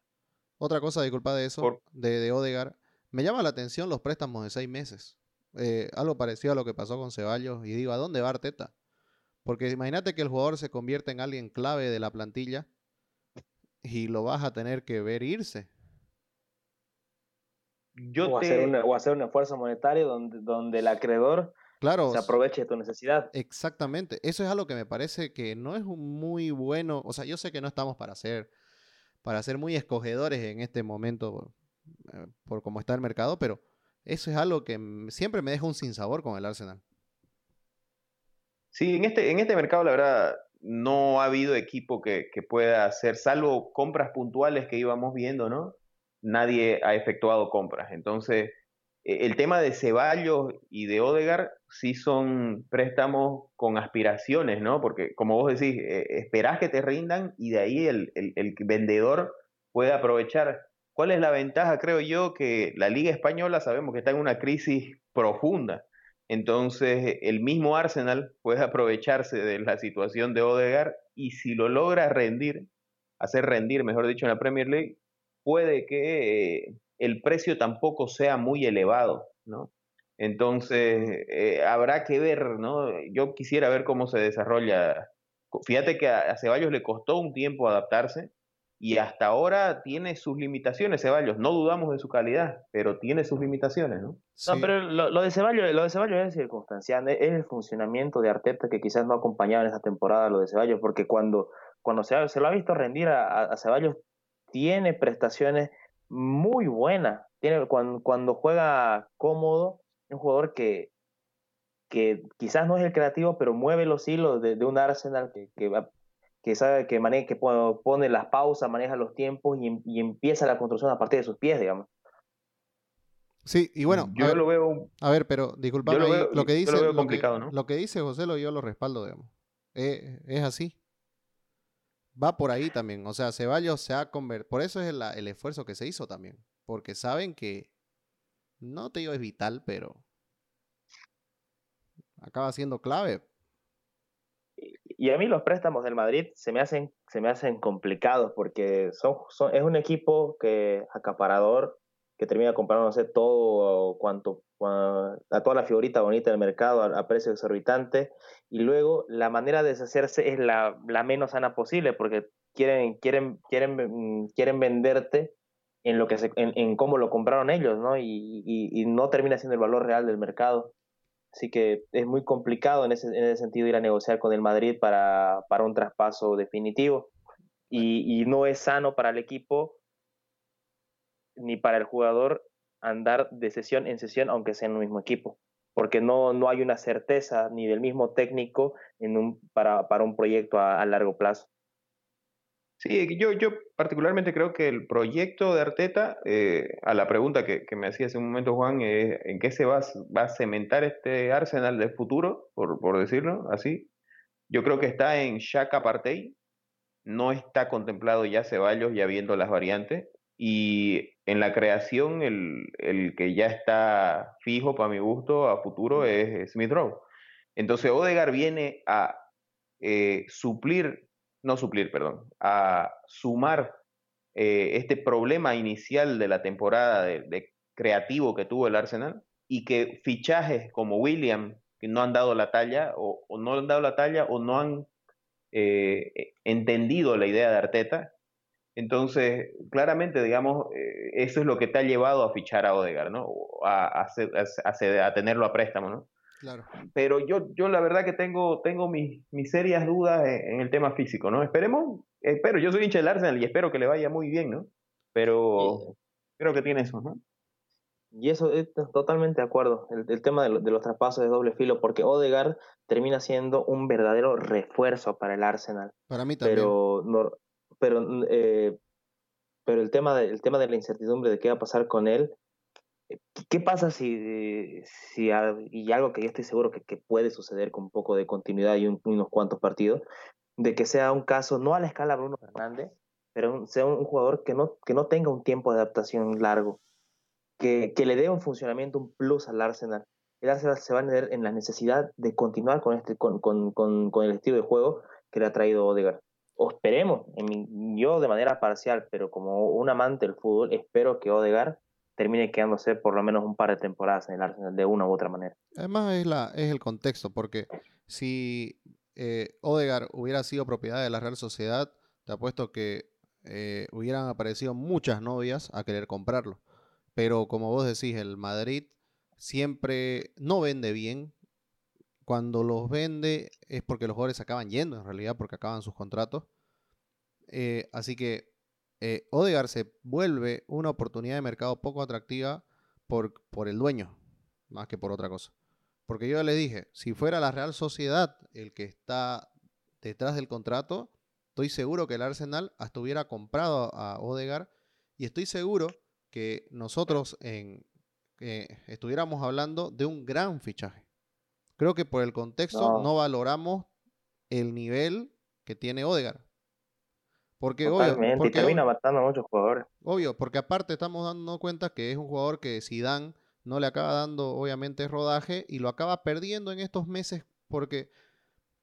Otra cosa, disculpa de eso, de, de Odegar, me llama la atención los préstamos de seis meses. Eh, algo parecido a lo que pasó con Ceballos, y digo, ¿a dónde va Arteta? Porque imagínate que el jugador se convierte en alguien clave de la plantilla y lo vas a tener que ver irse. O, hacer un esfuerzo monetario donde, donde el acreedor claro, se aproveche de tu necesidad. Exactamente. Eso es algo que me parece que no es muy bueno. O sea, yo sé que no estamos para ser, para ser muy escogedores en este momento eh, por cómo está el mercado, pero eso es algo que siempre me deja un sinsabor con el Arsenal. Sí, en este, en este mercado, la verdad, no ha habido equipo que, pueda hacer, salvo compras puntuales que íbamos viendo, ¿no? Nadie ha efectuado compras. Entonces, e, el tema de Ceballos y de Odegar sí son préstamos con aspiraciones, ¿no? Porque como vos decís, eh, esperás que te rindan y de ahí el, el, vendedor puede aprovechar. ¿Cuál es la ventaja? Creo yo que la Liga Española sabemos que está en una crisis profunda. Entonces, el mismo Arsenal puede aprovecharse de la situación de Odegar y si lo logra rendir, hacer rendir, mejor dicho, en la Premier League, puede que eh, el precio tampoco sea muy elevado, ¿no? Entonces, eh, habrá que ver, ¿no? Yo quisiera ver cómo se desarrolla. Fíjate que a, Ceballos le costó un tiempo adaptarse y hasta ahora tiene sus limitaciones, Ceballos. No dudamos de su calidad, pero tiene sus limitaciones, ¿no? No, pero lo, de Ceballos, lo de Ceballos es circunstancial, es el funcionamiento de Arteta que quizás no ha acompañado en esta temporada lo de Ceballos, porque cuando, cuando se, se lo ha visto rendir a, a Ceballos, tiene prestaciones muy buena. Tiene, cuando, cuando juega cómodo, es un jugador que, que quizás no es el creativo, pero mueve los hilos de, un Arsenal que, que, sabe que, maneja, que pone las pausas, maneja los tiempos y, empieza la construcción a partir de sus pies, digamos. Sí, y bueno, yo lo veo. A ver, pero disculpame, lo, que dice. Lo, complicado, ¿no? lo que dice José, lo, yo lo respaldo, digamos. Eh, es así va por ahí también. O sea, Ceballos se ha convertido. Por eso es el, esfuerzo que se hizo también. Porque saben que no te digo es vital, pero acaba siendo clave. Y a mí los préstamos del Madrid se me hacen, se me hacen complicados porque son, son, es un equipo que acaparador que termina comprándose todo cuanto a toda la figurita bonita del mercado a, precio exorbitante. Y luego la manera de deshacerse es la, la, menos sana posible porque quieren quieren quieren mm, quieren venderte en lo que se, en, en cómo lo compraron ellos no y, y, no termina siendo el valor real del mercado. Así que es muy complicado en ese, en ese sentido ir a negociar con el Madrid para, para un traspaso definitivo. Y, y no es sano para el equipo ni para el jugador andar de sesión en sesión, aunque sea en un mismo equipo, porque no, no hay una certeza ni del mismo técnico en un, para, para un proyecto a, largo plazo. Sí, yo, yo particularmente creo que el proyecto de Arteta, eh, a la pregunta que, que, me hacía hace un momento Juan, es ¿en qué se va, va a cementar este Arsenal del futuro, por, por decirlo así? Yo creo que está en Shaka Partey, no está contemplado ya Ceballos, ya viendo las variantes, y en la creación, el, el, que ya está fijo para mi gusto a futuro es Smith Rowe. Entonces Odegar viene a eh, suplir, no suplir, perdón, a sumar eh, este problema inicial de la temporada de, creativo que tuvo el Arsenal y que fichajes como William, que no han dado la talla o, no han dado la talla o no han eh, entendido la idea de Arteta, entonces, claramente, digamos, eh, eso es lo que te ha llevado a fichar a Odegar, ¿no? A, a, tenerlo a préstamo, ¿no? Claro. Pero yo, yo la verdad que tengo, tengo mis, mis serias dudas en, el tema físico, ¿no? Esperemos, espero, yo soy hincha del Arsenal y espero que le vaya muy bien, ¿no? Pero creo que tiene eso, ¿no? Y eso es totalmente de acuerdo. El, tema de, los traspasos de doble filo, porque Odegar termina siendo un verdadero refuerzo para el Arsenal. Para mí también. Pero no, pero, eh, pero el, tema de, tema de la incertidumbre de qué va a pasar con él, eh, ¿qué pasa si, si y algo que yo estoy seguro que, puede suceder con un poco de continuidad y unos cuantos partidos, de que sea un caso, no a la escala Bruno Fernández, pero sea un, jugador que no, que no tenga un tiempo de adaptación largo, que, que le dé un funcionamiento, un plus al Arsenal. El Arsenal se va a tener en la necesidad de continuar con, este, con, con, con, con el estilo de juego que le ha traído Odegaard o esperemos, yo de manera parcial, pero como un amante del fútbol, espero que Odegar termine quedándose por lo menos un par de temporadas en el Arsenal de una u otra manera. Además es, el contexto, porque si eh, Odegar hubiera sido propiedad de la Real Sociedad, te apuesto que eh, hubieran aparecido muchas novias a querer comprarlo. Pero como vos decís, el Madrid siempre no vende bien, cuando los vende es porque los jugadores acaban yendo, en realidad, porque acaban sus contratos. Eh, así que eh, Odegar se vuelve una oportunidad de mercado poco atractiva por, por el dueño, más que por otra cosa. Porque yo ya le dije, si fuera la Real Sociedad el que está detrás del contrato, estoy seguro que el Arsenal hasta hubiera comprado a Odegar y estoy seguro que nosotros eh, estuviéramos hablando de un gran fichaje. Creo que por el contexto no, valoramos el nivel que tiene Odegar. Porque obvio, porque termina matando a muchos jugadores. Obvio, porque aparte estamos dando cuenta que es un jugador que Zidane no le acaba dando obviamente rodaje y lo acaba perdiendo en estos meses porque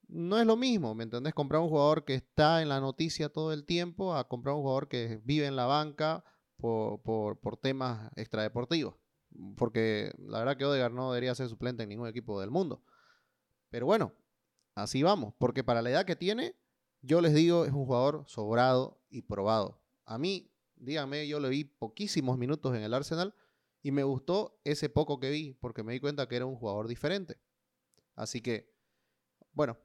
no es lo mismo, ¿me entendés? Comprar un jugador que está en la noticia todo el tiempo a comprar un jugador que vive en la banca por, por, por temas extradeportivos. Porque la verdad que Odegaard no debería ser suplente en ningún equipo del mundo. Pero bueno, así vamos. Porque para la edad que tiene, yo les digo, es un jugador sobrado y probado. A mí, díganme, yo le vi poquísimos minutos en el Arsenal y me gustó ese poco que vi porque me di cuenta que era un jugador diferente. Así que, bueno,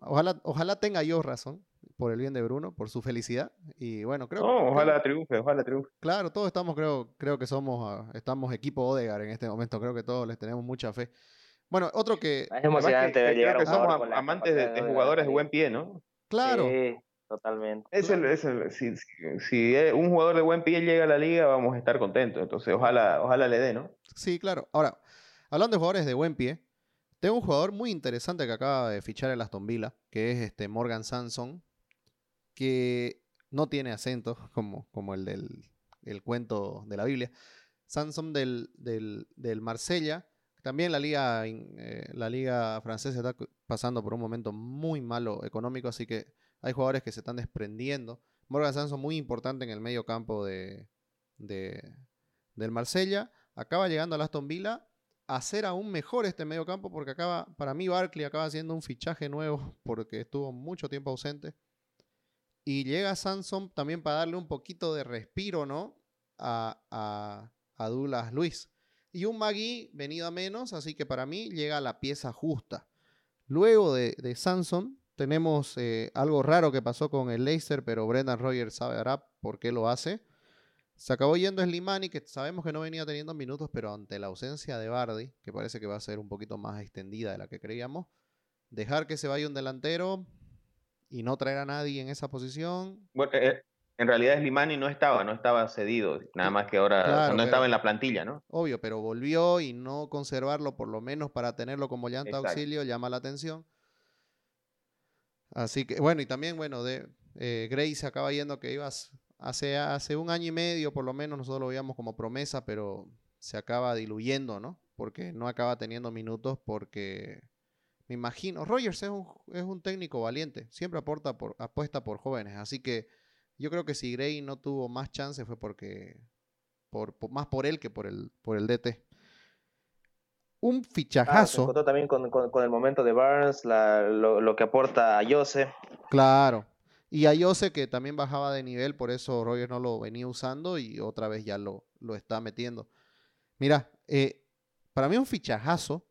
ojalá, ojalá tenga yo razón por el bien de Bruno, por su felicidad. Y bueno, creo no, ojalá triunfe, ojalá triunfe. Claro, todos estamos, creo, creo que somos, ah, estamos equipo Odegar en este momento. Creo que todos les tenemos mucha fe. Bueno, otro que. Es emocionante llegar que somos amantes de, jugadores de buen pie, ¿no? Claro. Sí, totalmente. Es el, es el, si, si, un jugador de buen pie llega a la liga, vamos a estar contentos. Entonces, ojalá, ojalá le dé, ¿no? Sí, claro. Ahora, hablando de jugadores de buen pie, tengo un jugador muy interesante que acaba de fichar el Aston Villa, que es este Morgan Sanson, que no tiene acento, como, como el del cuento de la Biblia. Sanson del, del, del Marsella. También la liga, eh, la liga francesa está pasando por un momento muy malo económico, así que hay jugadores que se están desprendiendo. Morgan Sanson muy importante en el medio campo de, de, del Marsella. Acaba llegando al Aston Villa a hacer aún mejor este medio campo porque acaba, para mí Barkley acaba haciendo un fichaje nuevo porque estuvo mucho tiempo ausente. Y llega Sanson también para darle un poquito de respiro, ¿no? A, a, a Douglas Luis. Y un Magui venido a menos, así que para mí llega la pieza justa. Luego de, de Sanson, tenemos eh, algo raro que pasó con el Leicester, pero Brendan Rogers sabrá por qué lo hace. Se acabó yendo Slimani, que sabemos que no venía teniendo minutos, pero ante la ausencia de Bardi, que parece que va a ser un poquito más extendida de la que creíamos, dejar que se vaya un delantero, y no traer a nadie en esa posición. Bueno, eh, en realidad Slimani no estaba, no estaba cedido, nada más que ahora no estaba en la plantilla, ¿no? Obvio, pero volvió y no conservarlo por lo menos para tenerlo como llanta auxilio llama la atención. Así que, bueno, y también, bueno, de eh, Gray se acaba yendo que ibas hace, hace un año y medio, por lo menos nosotros lo veíamos como promesa, pero se acaba diluyendo, ¿no? Porque no acaba teniendo minutos porque me imagino, Rogers es un, es un técnico valiente, siempre aporta por, apuesta por jóvenes, así que yo creo que si Gray no tuvo más chance fue porque, por, más por él que por el, por el DT. Un ah, fichajazo. también con, el momento de Barnes, lo, que aporta a Jose. Claro. Y a Jose que también bajaba de nivel, por eso Rogers no lo venía usando y otra vez ya lo, lo está metiendo. Mira, eh, para mí un fichajazo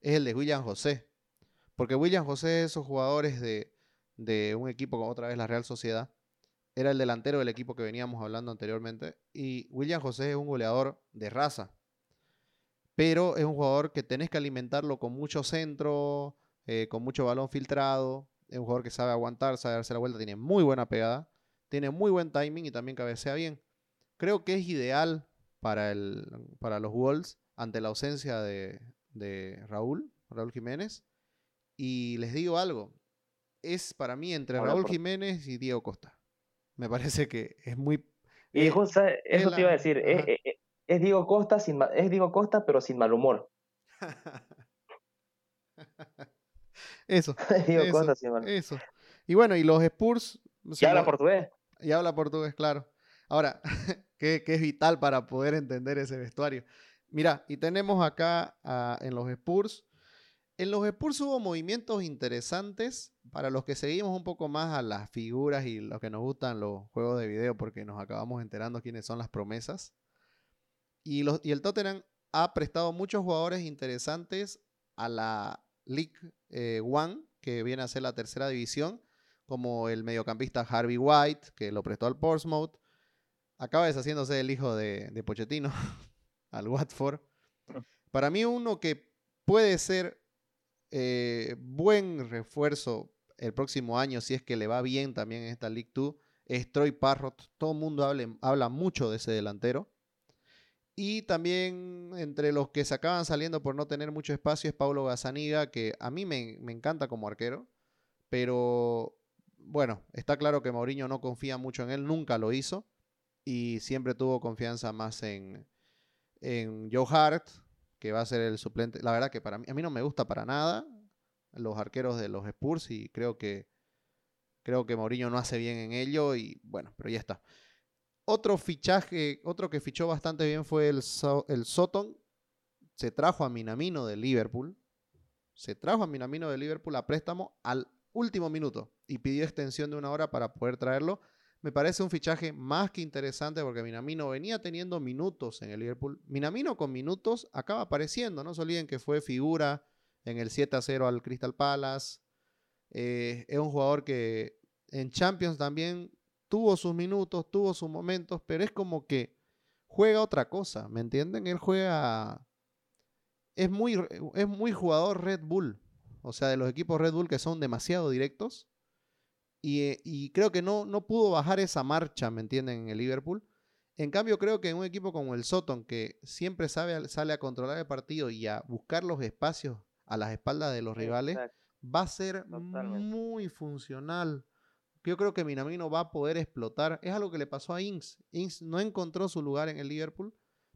es el de William José. Porque William José es esos jugadores de, un equipo como otra vez la Real Sociedad. Era el delantero del equipo que veníamos hablando anteriormente. Y William José es un goleador de raza. Pero es un jugador que tenés que alimentarlo con mucho centro, eh, con mucho balón filtrado. Es un jugador que sabe aguantar, sabe darse la vuelta, tiene muy buena pegada, tiene muy buen timing y también cabecea bien. Creo que es ideal para, el, para los Wolves ante la ausencia de, de Raúl, Raúl Jiménez. Y les digo algo, es para mí entre Raúl Jiménez y Diego Costa. Me parece que es muy... Y justo eso te iba a decir, es, Diego Costa sin, es Diego Costa pero sin mal humor. eso. Diego Costa sin mal Eso. Y bueno, y los Spurs... ¿Y habla portugués? Y habla portugués, claro. Ahora, que, es vital para poder entender ese vestuario. Mira, y tenemos acá en los Spurs en los Spurs hubo movimientos interesantes para los que seguimos un poco más a las figuras y los que nos gustan los juegos de video porque nos acabamos enterando quiénes son las promesas. Y, los, y el Tottenham ha prestado muchos jugadores interesantes a la League eh, One, que viene a ser la tercera división, como el mediocampista Harvey White, que lo prestó al Portsmouth. Acaba deshaciéndose el hijo de, de Pochettino al Watford. Para mí uno que puede ser eh, buen refuerzo el próximo año, si es que le va bien también en esta League 2, es Troy Parrott. Todo el mundo habla mucho de ese delantero. Y también entre los que se acaban saliendo por no tener mucho espacio es Paulo Gazaniga, que a mí me, me encanta como arquero, pero bueno, está claro que Mourinho no confía mucho en él, nunca lo hizo y siempre tuvo confianza más en, en Joe Hart, que va a ser el suplente. La verdad que para mí, a mí no me gusta para nada los arqueros de los Spurs y creo que creo que Mourinho no hace bien en ello y bueno, pero ya está. Otro fichaje, otro que fichó bastante bien fue el, el Soton. Se trajo a Minamino de Liverpool. Se trajo a Minamino de Liverpool a préstamo al último minuto y pidió extensión de una hora para poder traerlo. Me parece un fichaje más que interesante porque Minamino venía teniendo minutos en el Liverpool. Minamino con minutos acaba apareciendo, no se olviden que fue figura en el 7 a 0 al Crystal Palace. Eh, es un jugador que en Champions también tuvo sus minutos, tuvo sus momentos, pero es como que juega otra cosa, ¿me entienden? Él juega... Es muy, es muy jugador Red Bull, o sea, de los equipos Red Bull que son demasiado directos. Y, y creo que no, no pudo bajar esa marcha, ¿me entienden? En el Liverpool. En cambio, creo que en un equipo como el Soton, que siempre sabe, sale a controlar el partido y a buscar los espacios a las espaldas de los rivales, va a ser muy funcional. Yo creo que Minamino va a poder explotar. Es algo que le pasó a Ings. Ings no encontró su lugar en el Liverpool,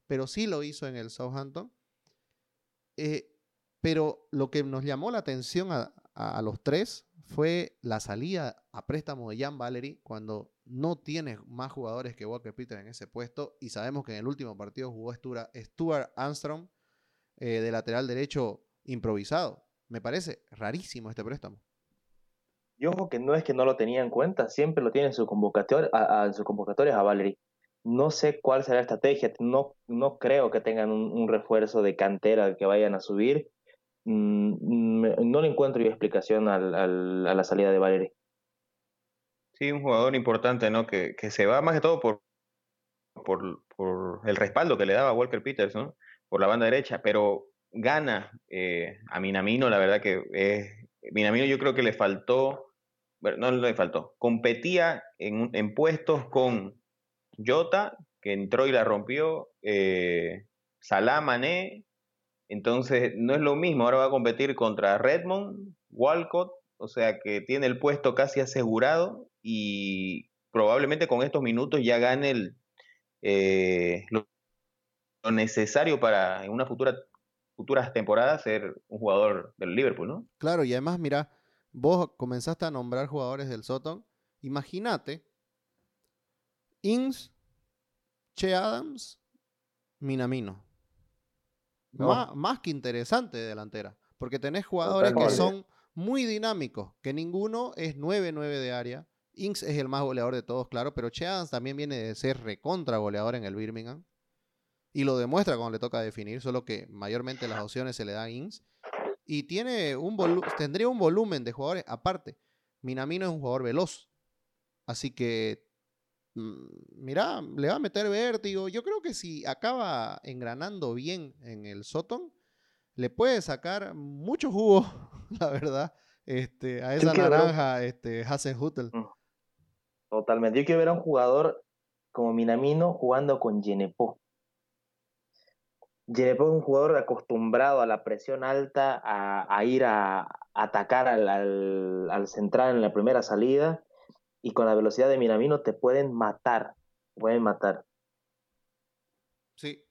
pero sí lo hizo en el Southampton. Eh, pero lo que nos llamó la atención a, los tres fue la salida a préstamo de Jan Valery cuando no tiene más jugadores que Walker Peter en ese puesto y sabemos que en el último partido jugó Stuart Armstrong eh, de lateral derecho improvisado. Me parece rarísimo este préstamo. Yo ojo que no es que no lo tenía en cuenta, siempre lo tiene en su convocatoria, a, sus convocatorias a Valery. No sé cuál será la estrategia, no, no creo que tengan un, refuerzo de cantera que vayan a subir. Mm, no le encuentro yo explicación al, a la salida de Valery. Sí, un jugador importante, ¿no? Que, se va más que todo por, por, por, el respaldo que le daba Walker Peters, ¿no? Por la banda derecha, pero gana eh, a Minamino, la verdad que es, Minamino yo creo que le faltó, no le faltó, competía en, en puestos con Jota, que entró y la rompió, eh, entonces no es lo mismo, ahora va a competir contra Redmond, Walcott, o sea que tiene el puesto casi asegurado y probablemente con estos minutos ya gane eh, lo, necesario para en una futura futuras temporadas ser un jugador del Liverpool, ¿no? Claro, y además, mira, vos comenzaste a nombrar jugadores del Soton. Imagínate, Ings, Che Adams, Minamino. Más, que interesante de delantera, porque tenés jugadores que son muy dinámicos, que ninguno es 9-9 de área. Ings es el más goleador de todos, claro, pero Che Adams también viene de ser recontra goleador en el Birmingham. Y lo demuestra cuando le toca definir, solo que mayormente las opciones se le dan a Ings. Y tiene un tendría un volumen de jugadores aparte. Minamino es un jugador veloz. Así que, mira, le va a meter vértigo. Yo creo que si acaba engranando bien en el Soton, le puede sacar mucho jugo, la verdad, este, a esa naranja este, Hasenhutel. Mm. Totalmente. Yo quiero ver a un jugador como Minamino jugando con Genepo. Jerepo es un jugador acostumbrado a la presión alta, a, ir a, atacar al, central en la primera salida y con la velocidad de Minamino te pueden matar, pueden matar. Sí,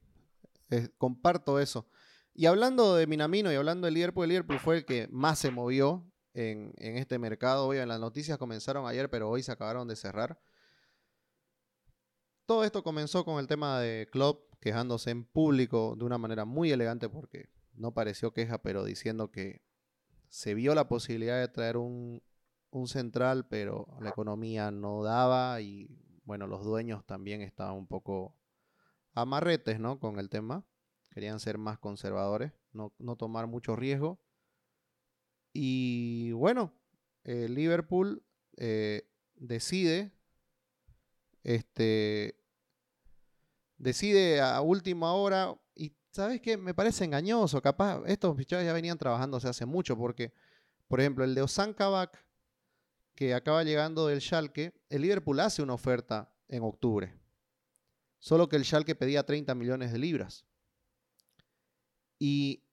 comparto eso. Y hablando de Minamino y hablando del Liverpool, el Liverpool fue el que más se movió en, en este mercado. Hoy las noticias comenzaron ayer, pero hoy se acabaron de cerrar. Todo esto comenzó con el tema de Klopp quejándose en público de una manera muy elegante porque no pareció queja, pero diciendo que se vio la posibilidad de traer un, central, pero la economía no daba y bueno, los dueños también estaban un poco amarretes, ¿no? Con el tema. Querían ser más conservadores, no, tomar mucho riesgo. Y bueno, Liverpool eh, decide este, decide a última hora y ¿sabes qué? Me parece engañoso, capaz estos fichajes ya venían trabajándose hace mucho porque, por ejemplo, el de Osan Kabak, que acaba llegando del Schalke, el Liverpool hace una oferta en octubre. Solo que el Schalke pedía 30 millones de libras. Y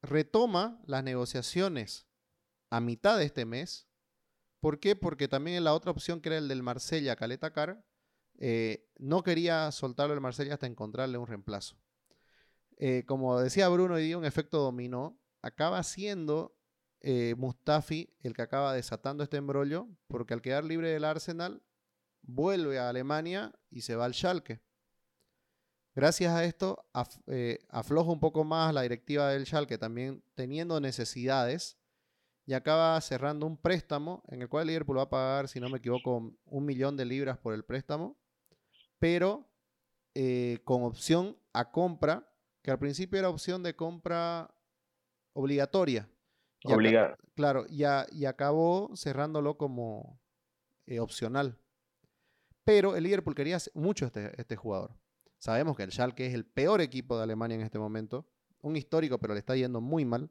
retoma las negociaciones a mitad de este mes. ¿Por qué? Porque también la otra opción, que era el del Marsella, Caleta Car, eh, no quería soltarlo el Marsella hasta encontrarle un reemplazo. Eh, como decía Bruno y dio un efecto dominó, acaba siendo eh, Mustafi el que acaba desatando este embrollo, porque al quedar libre del Arsenal, vuelve a Alemania y se va al Schalke. Gracias a esto, afloja un poco más la directiva del Schalke, también teniendo necesidades, y acaba cerrando un préstamo en el cual Liverpool va a pagar, si no me equivoco, un millón de libras por el préstamo, pero eh, con opción a compra, que al principio era opción de compra obligatoria. Obligada. Claro, y, y, acabó cerrándolo como eh, opcional. Pero el Liverpool quería mucho este, este jugador. Sabemos que el Schalke es el peor equipo de Alemania en este momento. Un histórico, pero le está yendo muy mal.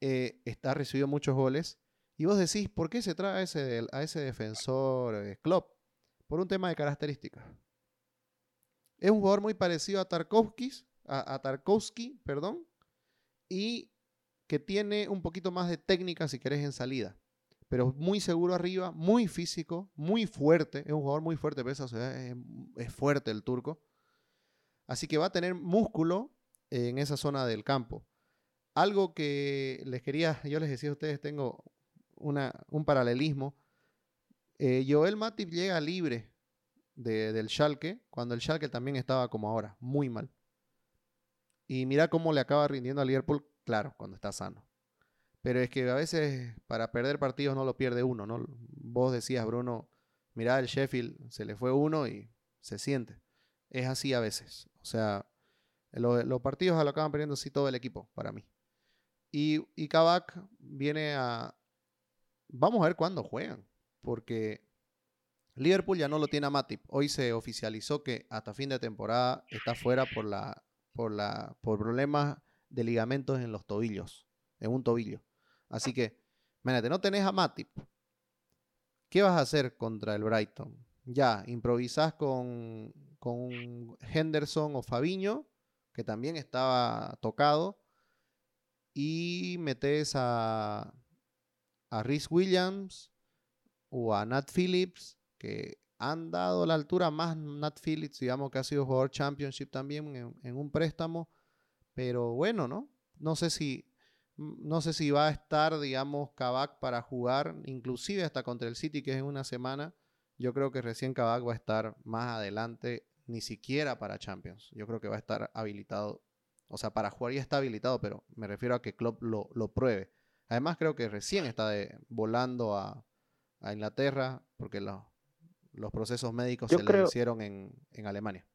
Eh, está recibido muchos goles. Y vos decís, ¿por qué se trae a ese, a ese defensor eh, Klopp? Por un tema de características. Es un jugador muy parecido a Tarkovsky, a, Tarkovsky, perdón, y que tiene un poquito más de técnica si querés en salida. Pero muy seguro arriba, muy físico, muy fuerte. Es un jugador muy fuerte, pesa, es, es fuerte el turco. Así que va a tener músculo en esa zona del campo. Algo que les quería, yo les decía a ustedes, tengo una, un paralelismo. Eh, Joel Matip llega libre del Schalke, cuando el Schalke también estaba como ahora, muy mal. Y mira cómo le acaba rindiendo a Liverpool, claro, cuando está sano. Pero es que a veces para perder partidos no lo pierde uno, ¿no? Vos decías, Bruno, mira el Sheffield, se le fue uno y se siente. Es así a veces. O sea, los partidos lo acaban perdiendo así todo el equipo, para mí. Y, y Kabak viene a... Vamos a ver cuándo juegan, porque Liverpool ya no lo tiene a Matip. Hoy se oficializó que hasta fin de temporada está fuera por, la, por, la, por problemas de ligamentos en los tobillos, en un tobillo. Así que, imagínate, no tenés a Matip. ¿Qué vas a hacer contra el Brighton? Ya, improvisás con, con Henderson o Fabiño, que también estaba tocado y metes a, a Rhys Williams o a Nat Phillips, que han dado la altura más Nat Phillips, digamos que ha sido jugador championship también en, un préstamo, pero bueno, ¿no? No sé si no sé si va a estar, digamos, Kabak para jugar, inclusive hasta contra el City, que es en una semana. Yo creo que recién Kabak va a estar más adelante, ni siquiera para Champions. Yo creo que va a estar habilitado o sea, para jugar ya está habilitado, pero me refiero a que Klopp lo, pruebe. Además, creo que recién está volando a, Inglaterra porque los procesos médicos se le hicieron en, Alemania.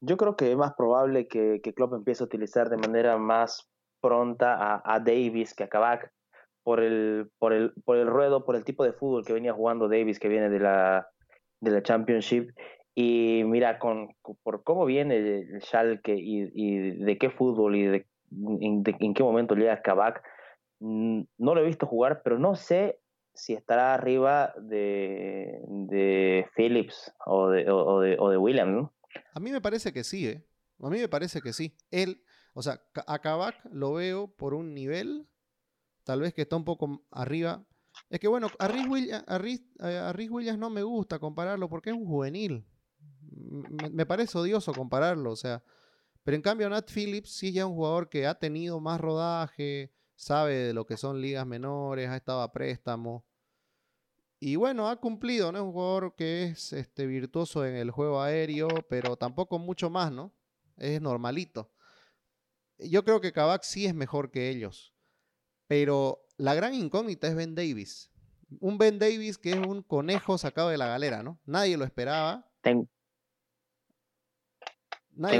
Yo creo que es más probable que, que Klopp empiece a utilizar de manera más pronta a, Davis que a Kabak por el, por, el, por el ruedo, por el tipo de fútbol que venía jugando Davis, que viene de la, de la Championship, y mira, con, por cómo viene el Schalke y, y de qué fútbol y de, en, qué momento llega Kabak, no lo he visto jugar, pero no sé si estará arriba de, de Phillips o de, o, de, o de Williams, ¿no? A mí me parece que sí, ¿eh? A mí me parece que sí. Él, o sea, a Kabak lo veo por un nivel, tal vez que está un poco arriba. Es que bueno, a Rhys Williams, no me gusta compararlo porque es un juvenil me, parece odioso compararlo, o sea, pero en cambio Nat Phillips sí ya es un jugador que ha tenido más rodaje, sabe de lo que son ligas menores, ha estado a préstamo. Y bueno, ha cumplido, ¿no? Es un jugador que es este, virtuoso en el juego aéreo, pero tampoco mucho más, ¿no? Es normalito. Yo creo que Kabak sí es mejor que ellos. Pero la gran incógnita es Ben Davis. Un Ben Davis que es un conejo sacado de la galera, ¿no? Nadie lo esperaba. Tengo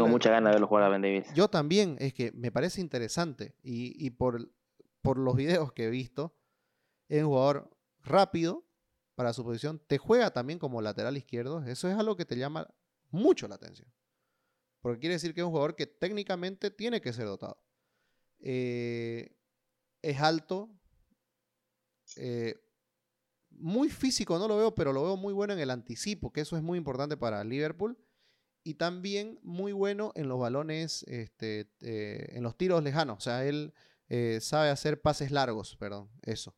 mucha ganas de verlo jugar a Ben Davis. Yo también, es que me parece interesante. Y, por, por los videos que he visto, es un jugador rápido para su posición. Te juega también como lateral izquierdo. Eso es algo que te llama mucho la atención. Porque quiere decir que es un jugador que técnicamente tiene que ser dotado. Eh, es alto. Eh, muy físico no lo veo, pero lo veo muy bueno en el anticipo, que eso es muy importante para Liverpool y también muy bueno en los balones, este, eh, en los tiros lejanos. O sea, él sabe hacer pases largos, perdón, eso.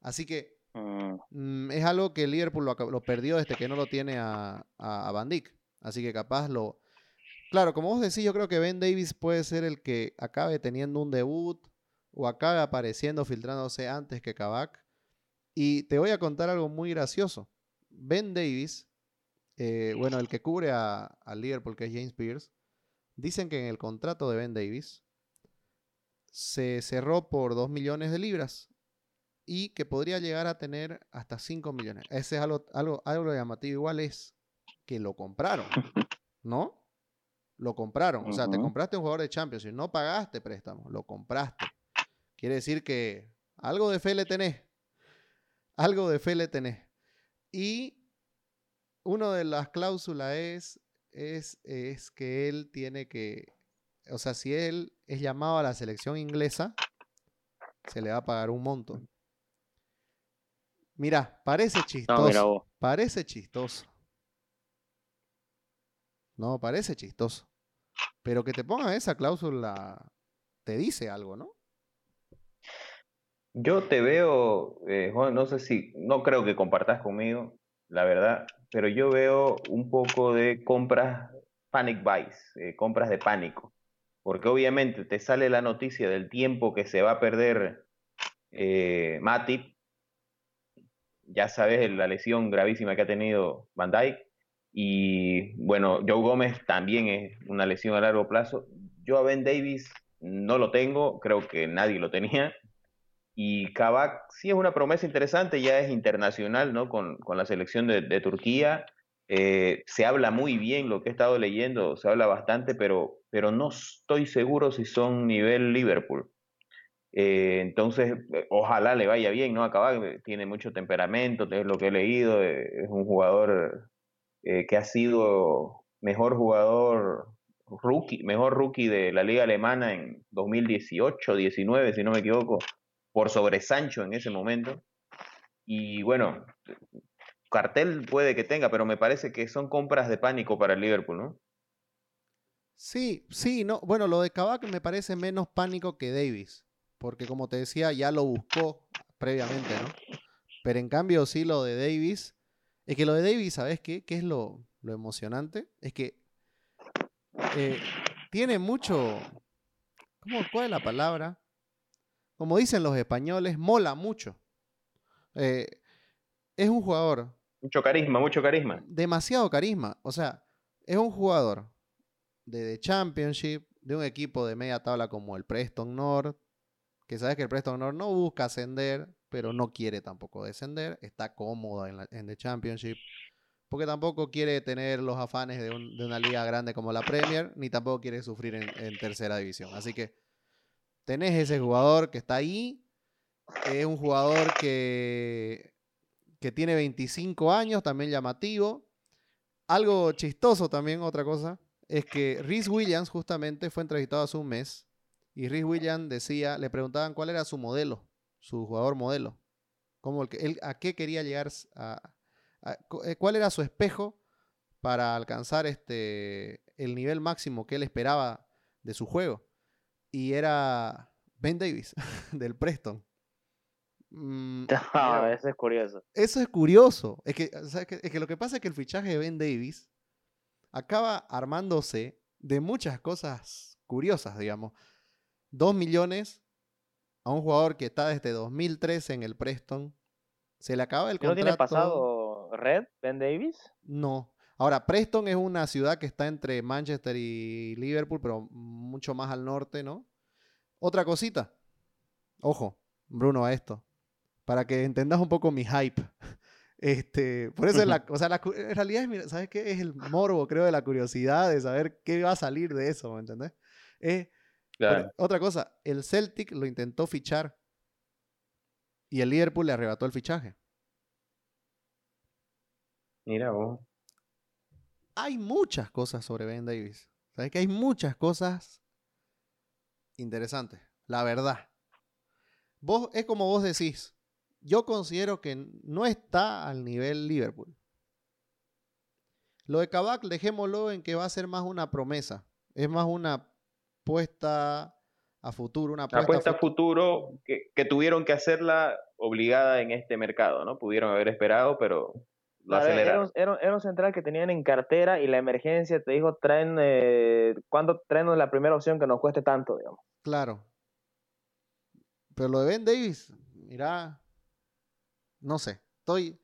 Así que Mm, mm, es algo que Liverpool lo, perdió desde que no lo tiene a, a, Van Dijk. Así que capaz lo... Claro, como vos decís, yo creo que Ben Davis puede ser el que acabe teniendo un debut o acabe apareciendo, filtrándose antes que Kabak. Y te voy a contar algo muy gracioso. Ben Davis, eh, bueno, el que cubre a, Liverpool, que es James Pierce, dicen que en el contrato de Ben Davis se cerró por 2 millones de libras y que podría llegar a tener hasta 5 millones. Ese es algo, algo, algo llamativo. Igual es que lo compraron, ¿no? Lo compraron. O sea, te compraste un jugador de Champions y no pagaste préstamo, lo compraste. Quiere decir que algo de fe le tenés. Algo de fe le tenés. Y una de las cláusulas es, es, es que él tiene que, o sea, si él es llamado a la selección inglesa, se le va a pagar un monto. Mira, parece No, chistoso. mira vos. Parece chistoso. No, parece chistoso. Pero que te pongan esa cláusula te dice algo, ¿no? Yo te veo, eh, Juan, no sé si, no creo que compartas conmigo, la verdad, pero yo veo un poco de compras panic buys, eh, compras de pánico, porque obviamente te sale la noticia del tiempo que se va a perder eh, Matip, ya sabes la lesión gravísima que ha tenido Van Dijk, y bueno, Joe Gómez también es una lesión a largo plazo. Yo a Ben Davis no lo tengo, creo que nadie lo tenía. Y Kabak sí es una promesa interesante, ya es internacional, ¿no? Con, con la selección de, de Turquía. Eh, se habla muy bien, lo que he estado leyendo, se habla bastante, pero, pero no estoy seguro si son nivel Liverpool. Eh, entonces, eh, ojalá le vaya bien, ¿no? A Kabak eh, tiene mucho temperamento, es lo que he leído, es un jugador que ha sido mejor jugador rookie, mejor rookie de la liga alemana en 2018, 19, si no me equivoco, por sobre Sancho en ese momento. Y bueno, cartel puede que tenga, pero me parece que son compras de pánico para el Liverpool, ¿no? Sí, sí, no. Bueno, lo de Kabak me parece menos pánico que Davis. Porque como te decía, ya lo buscó previamente, ¿no? Pero en cambio, sí, lo de Davis. Es que lo de Davis, ¿sabes qué? ¿Qué es lo, lo emocionante? Es que eh, tiene mucho. ¿cómo, ¿Cuál es la palabra? Como dicen los españoles, mola mucho. Eh, es un jugador Mucho carisma, mucho carisma. demasiado carisma. O sea, es un jugador de The Championship, de un equipo de media tabla como el Preston North, que sabes que el Preston North no busca ascender, pero no quiere tampoco descender, está cómodo en, la- The Championship, porque tampoco quiere tener los afanes de una liga grande como la Premier, ni tampoco quiere sufrir en, en tercera división. Así que tenés ese jugador que está ahí, es un jugador que, que tiene 25 años, también llamativo. Algo chistoso también, otra cosa, es que Rhys Williams justamente fue entrevistado hace un mes y Rhys Williams decía, le preguntaban cuál era su modelo, su jugador modelo, cómo el que, él, a qué quería llegar, a, eh, cuál era su espejo para alcanzar este, el nivel máximo que él esperaba de su juego. Y era Ben Davis, del Preston. Mm, No, eso es curioso. eso es curioso. Es que, ¿sabes qué? es que lo que pasa es que el fichaje de Ben Davis acaba armándose de muchas cosas curiosas, digamos. Dos millones a un jugador que está desde 2013 en el Preston. Se le acaba el ¿No contrato. tiene pasado Red, Ben Davis? No. Ahora, Preston es una ciudad que está entre Manchester y Liverpool, pero mucho más al norte, ¿no? Otra cosita. Ojo, Bruno, a esto. Para que entendas un poco mi hype. Este, por eso es la, o sea, la en realidad es, ¿sabes qué? Es el morbo, creo, de la curiosidad de saber qué va a salir de eso, ¿me entendés? Es, otra cosa, el Celtic lo intentó fichar y el Liverpool le arrebató el fichaje. Mira vos. hay muchas cosas sobre Ben Davis. ¿Sabes que hay muchas cosas interesantes? La verdad. Vos, es como vos decís. Yo considero que no está al nivel Liverpool. Lo de Kabak, dejémoslo en que va a ser más una promesa. Es más una puesta a futuro, una apuesta, a futuro, que, tuvieron que hacerla obligada en este mercado, ¿no? Pudieron haber esperado, pero lo aceleraron. Era, un central que tenían en cartera y la emergencia te dijo, traen, eh, ¿cuándo traen la primera opción que nos cueste tanto, digamos? Claro. Pero lo de Ben Davis, mira, no sé, estoy...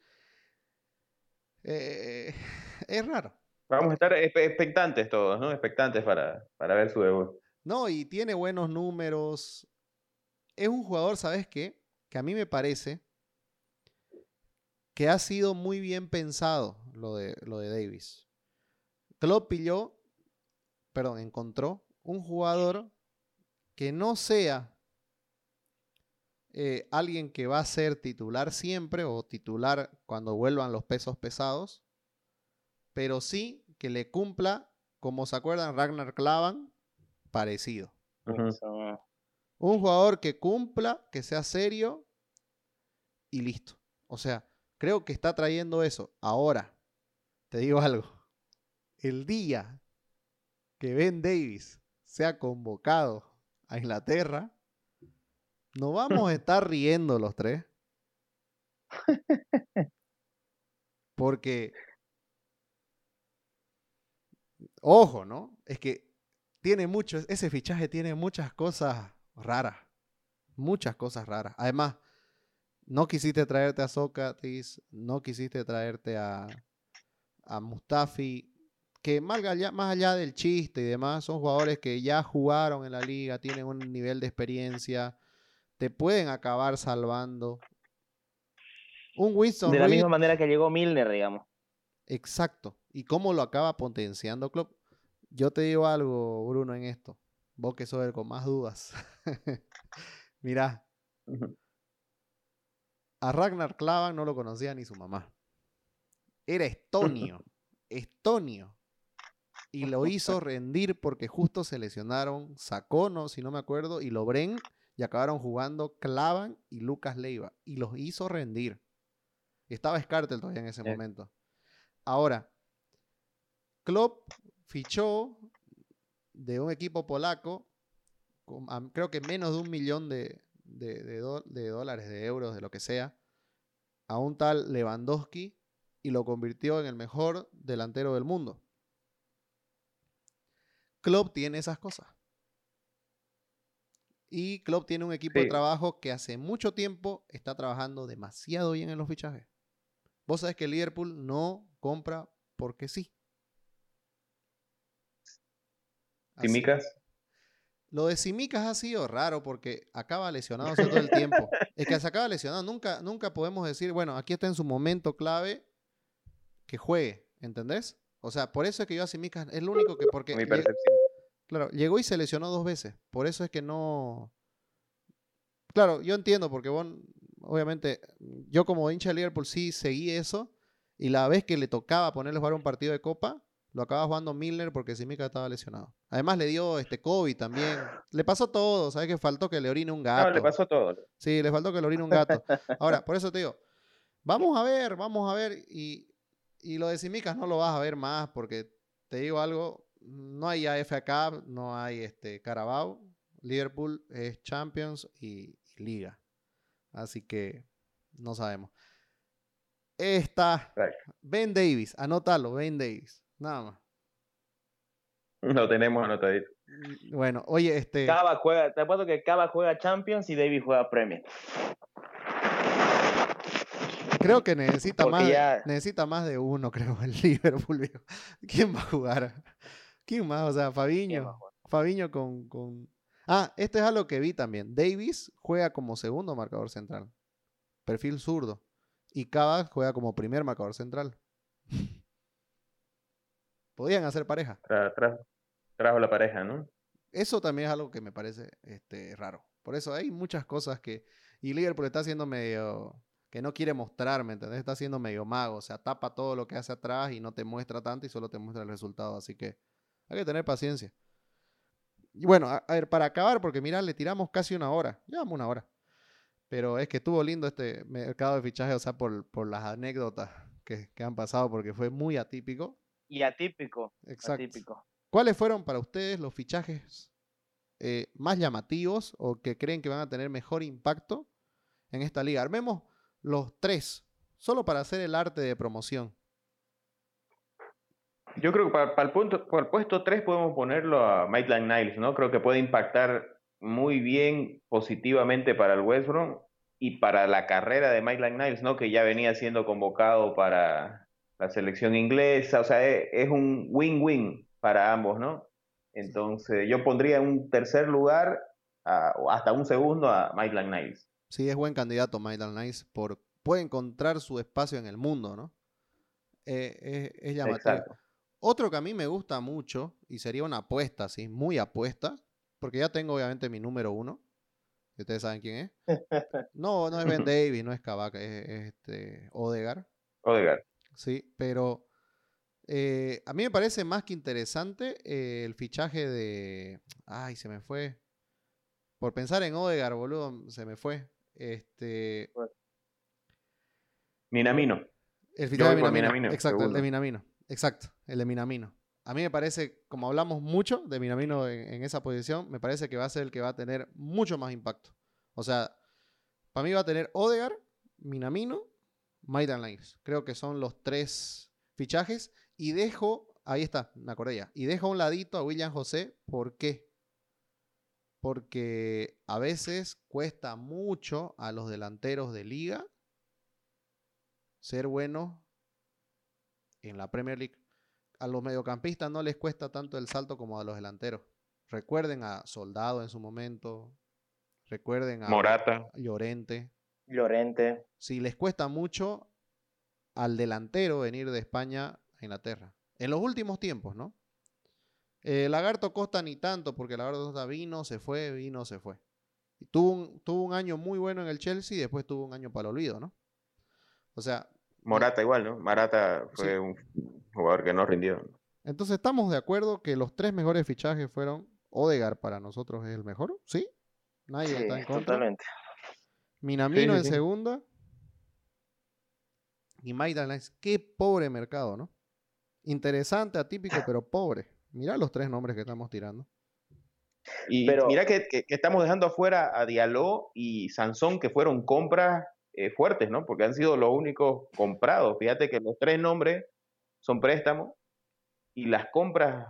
Eh, es raro. Vamos a estar expectantes todos, ¿no? Expectantes para, para ver su debut. No, y tiene buenos números. Es un jugador, ¿sabes qué? Que a mí me parece que ha sido muy bien pensado lo de, lo de Davis. Klopp pilló, perdón, encontró un jugador que no sea eh, alguien que va a ser titular siempre o titular cuando vuelvan los pesos pesados, pero sí que le cumpla, como se acuerdan, Ragnar Klavan, parecido. Un jugador que cumpla, que sea serio y listo. O sea, creo que está trayendo eso. Ahora, te digo algo. El día que Ben Davis sea convocado a Inglaterra, nos vamos a estar riendo los tres. Porque, ojo, ¿no? Es que tiene mucho, ese fichaje tiene muchas cosas raras. Muchas cosas raras. Además, no quisiste traerte a Sócrates, no quisiste traerte a, a Mustafi, que más allá, más allá del chiste y demás, son jugadores que ya jugaron en la liga, tienen un nivel de experiencia, te pueden acabar salvando. Un Winston. De la misma manera que llegó Milner, digamos. Exacto. ¿Y cómo lo acaba potenciando Klopp? Yo te digo algo, Bruno, en esto. Vos que sos el con más dudas. Mirá. A Ragnar Klavan no lo conocía ni su mamá. Era estonio. estonio. Y lo hizo rendir porque justo se lesionaron Sacono, si no me acuerdo, y Lobren y acabaron jugando Clavan y Lucas Leiva y los hizo rendir. Estaba Scartel todavía en ese momento. Ahora, Klopp fichó de un equipo polaco, creo que menos de un millón de, de, dólares, de euros, de lo que sea, a un tal Lewandowski y lo convirtió en el mejor delantero del mundo. Klopp tiene esas cosas. Y Klopp tiene un equipo de trabajo que hace mucho tiempo está trabajando demasiado bien en los fichajes. Vos sabés que Liverpool no compra porque sí. ¿Simicas? Lo de Simicas ha sido raro porque acaba lesionado todo el tiempo. es que se acaba lesionado. Nunca, nunca podemos decir, bueno, aquí está en su momento clave que juegue. ¿Entendés? O sea, por eso es que yo a Simicas es lo único que. Porque Mi percepción. Claro, llegó y se lesionó dos veces. Por eso es que no. Claro, yo entiendo, porque vos, obviamente, yo como hincha de Liverpool sí seguí eso. Y la vez que le tocaba ponerle jugar un partido de copa, lo acaba jugando Milner porque Simica estaba lesionado. Además le dio este COVID también. Le pasó todo, ¿sabes? Que faltó que le orine un gato. No, le pasó todo. Sí, le faltó que le orine un gato. Ahora, por eso te digo, vamos a ver, vamos a ver. Y, y lo de Simicas no lo vas a ver más porque te digo algo, no hay AFA Cup, no hay este Carabao. Liverpool es Champions y, Liga. Así que no sabemos. Está Ben Davis, anótalo, Ben Davis. Nada más. Lo tenemos anotadito. Bueno, oye, este. Cava juega, te apuesto que Cava juega Champions y Davis juega Premier. Creo que necesita más, necesita más de uno, creo, el Liverpool. ¿Quién va a jugar? ¿Quién más? O sea, Fabiño. Fabiño con, con... Ah, este es algo que vi también. Davis juega como segundo marcador central. Perfil zurdo. Y Cavas juega como primer marcador central. Podían hacer pareja. trajo la pareja, ¿no? Eso también es algo que me parece este, raro. Por eso hay muchas cosas que... Y Liverpool está haciendo medio... Que no quiere mostrar, ¿me entendés? Está haciendo medio mago. O sea, tapa todo lo que hace atrás y no te muestra tanto y solo te muestra el resultado. Así que hay que tener paciencia. Y bueno, a, ver, para acabar, porque mira, le tiramos casi una hora. Llevamos una hora. Pero es que estuvo lindo este mercado de fichaje, o sea, por, las anécdotas que, han pasado, porque fue muy atípico. Y atípico. Exacto. Atípico. ¿Cuáles fueron para ustedes los fichajes eh, más llamativos o que creen que van a tener mejor impacto en esta liga? Armemos los tres, solo para hacer el arte de promoción. Yo creo que para, para el, punto, para el puesto 3 podemos ponerlo a Maitland Niles, ¿no? Creo que puede impactar muy bien positivamente para el West Brom y para la carrera de Maitland Niles, ¿no? Que ya venía siendo convocado para la selección inglesa, o sea, es, es un win-win para ambos, ¿no? Entonces, yo pondría un tercer lugar, a- o hasta un segundo, a Maitland Niles. Sí, es buen candidato Maitland Nice, por, puede encontrar su espacio en el mundo, ¿no? Eh, es, es llamativo. Exacto. Otro que a mí me gusta mucho, y sería una apuesta, sí, muy apuesta, porque ya tengo obviamente mi número uno, que ustedes saben quién es. No, no es Ben Davis, no es Cavaca, es, es este Odegar, Odegaard. Sí, pero eh, a mí me parece más que interesante eh, el fichaje de... Ay, se me fue. Por pensar en Odegar, boludo, se me fue. Este, Minamino. El fichaje de Minamino. Minamino, Exacto, el de. Minamino. Exacto, el de Minamino. A mí me parece, como hablamos mucho de Minamino en, en esa posición, me parece que va a ser el que va a tener mucho más impacto. O sea, para mí va a tener Odegar, Minamino, Maitland Niles. Creo que son los tres fichajes. Y dejo, ahí está, me acordé ya. Y dejo a un ladito a William José. ¿Por qué? Porque a veces cuesta mucho a los delanteros de liga ser buenos en la Premier League. A los mediocampistas no les cuesta tanto el salto como a los delanteros. Recuerden a Soldado en su momento. Recuerden a Morata. Llorente. Llorente. Si les cuesta mucho al delantero venir de España a Inglaterra. En los últimos tiempos, ¿no? Eh, Lagarto Costa ni tanto, porque Lagarto Costa vino, se fue, vino, se fue. Y tuvo un, tuvo un año muy bueno en el Chelsea y después tuvo un año para el olvido, ¿no? O sea, Morata igual, ¿no? Morata fue Sí. un jugador que no rindió. Entonces estamos de acuerdo que los tres mejores fichajes fueron Odegar para nosotros es el mejor, ¿sí? Nadie Sí, está en contra. totalmente. Minamino Sí, sí, en sí. segunda. Y Maitland Niles. Qué pobre mercado, ¿no? Interesante, atípico, pero pobre. Mirá los tres nombres que estamos tirando. Y Pero- mira que, que- que estamos dejando afuera a Diallo y Sansón, que fueron compras eh, fuertes, ¿no? Porque han sido los únicos comprados. Fíjate que los tres nombres son préstamos y las compras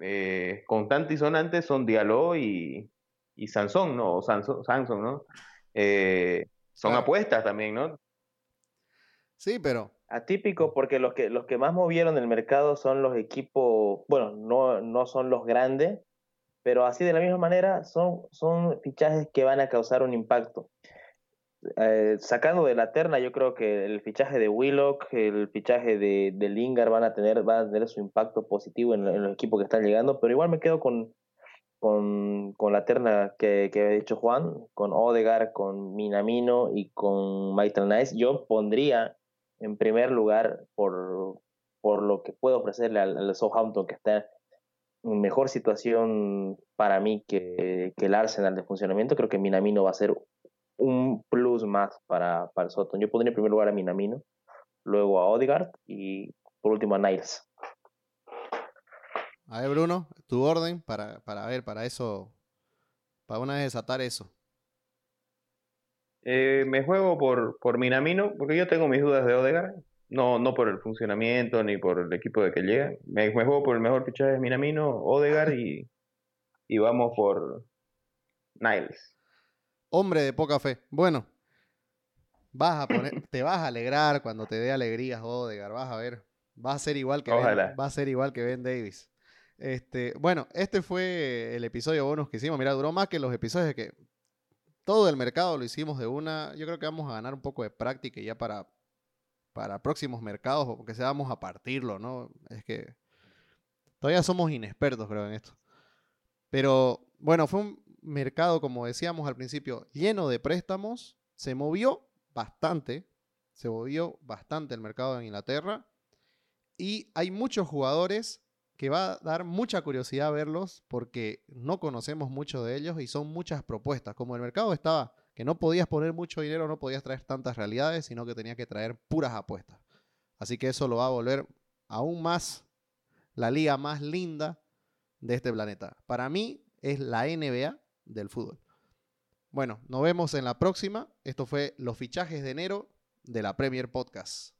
eh, constantes y sonantes son Diallo y, y Sansón, ¿no? O Sanso- Samson, ¿no? Eh, son Claro. apuestas también, ¿no? Sí, pero Atípico porque los que, los que más movieron el mercado son los equipos, bueno, no, no son los grandes, pero así de la misma manera son, son fichajes que van a causar un impacto. Eh, sacando de la terna, yo creo que el fichaje de Willock, el fichaje de, de Lingard van a tener, van a tener su impacto positivo en, en los equipos que están llegando, pero igual me quedo con, con, con la terna que, que había dicho Juan, con Odegar, con Minamino y con Maitland Nice. Yo pondría en primer lugar por, por lo que puede ofrecerle al, al Southampton, que está en mejor situación para mí que, que el Arsenal de funcionamiento. Creo que Minamino va a ser un plus más para, para el Southampton. Yo pondría en primer lugar a Minamino, luego a Odegaard y por último a Niles. A ver, Bruno, tu orden para, para ver, para eso, para una vez desatar eso. Eh, me juego por, por Minamino, porque yo tengo mis dudas de Odegaard. No, no por el funcionamiento ni por el equipo de que llega. Me, me juego por el mejor fichaje de Minamino, Odegaard, y, y vamos por Niles. Hombre de poca fe. Bueno, vas a poner, te vas a alegrar cuando te dé alegrías Odegar, vas a ver. Va a ser igual que ben, va a ser igual que Ben Davis. Este, bueno, este fue el episodio bonus que hicimos. Mira, duró más que los episodios que todo el mercado lo hicimos de una. Yo creo que vamos a ganar un poco de práctica ya para, para próximos mercados, porque se vamos a partirlo, ¿no? Es que todavía somos inexpertos, creo, en esto. Pero bueno, fue un mercado, como decíamos al principio, lleno de préstamos. Se movió bastante. Se movió bastante el mercado en Inglaterra. Y hay muchos jugadores que va a dar mucha curiosidad verlos porque no conocemos mucho de ellos y son muchas propuestas. Como el mercado estaba que no podías poner mucho dinero, no podías traer tantas realidades, sino que tenías que traer puras apuestas. Así que eso lo va a volver aún más la liga más linda de este planeta. Para mí es la NBA del fútbol. Bueno, nos vemos en la próxima. Esto fue los fichajes de enero de la Premier Podcast.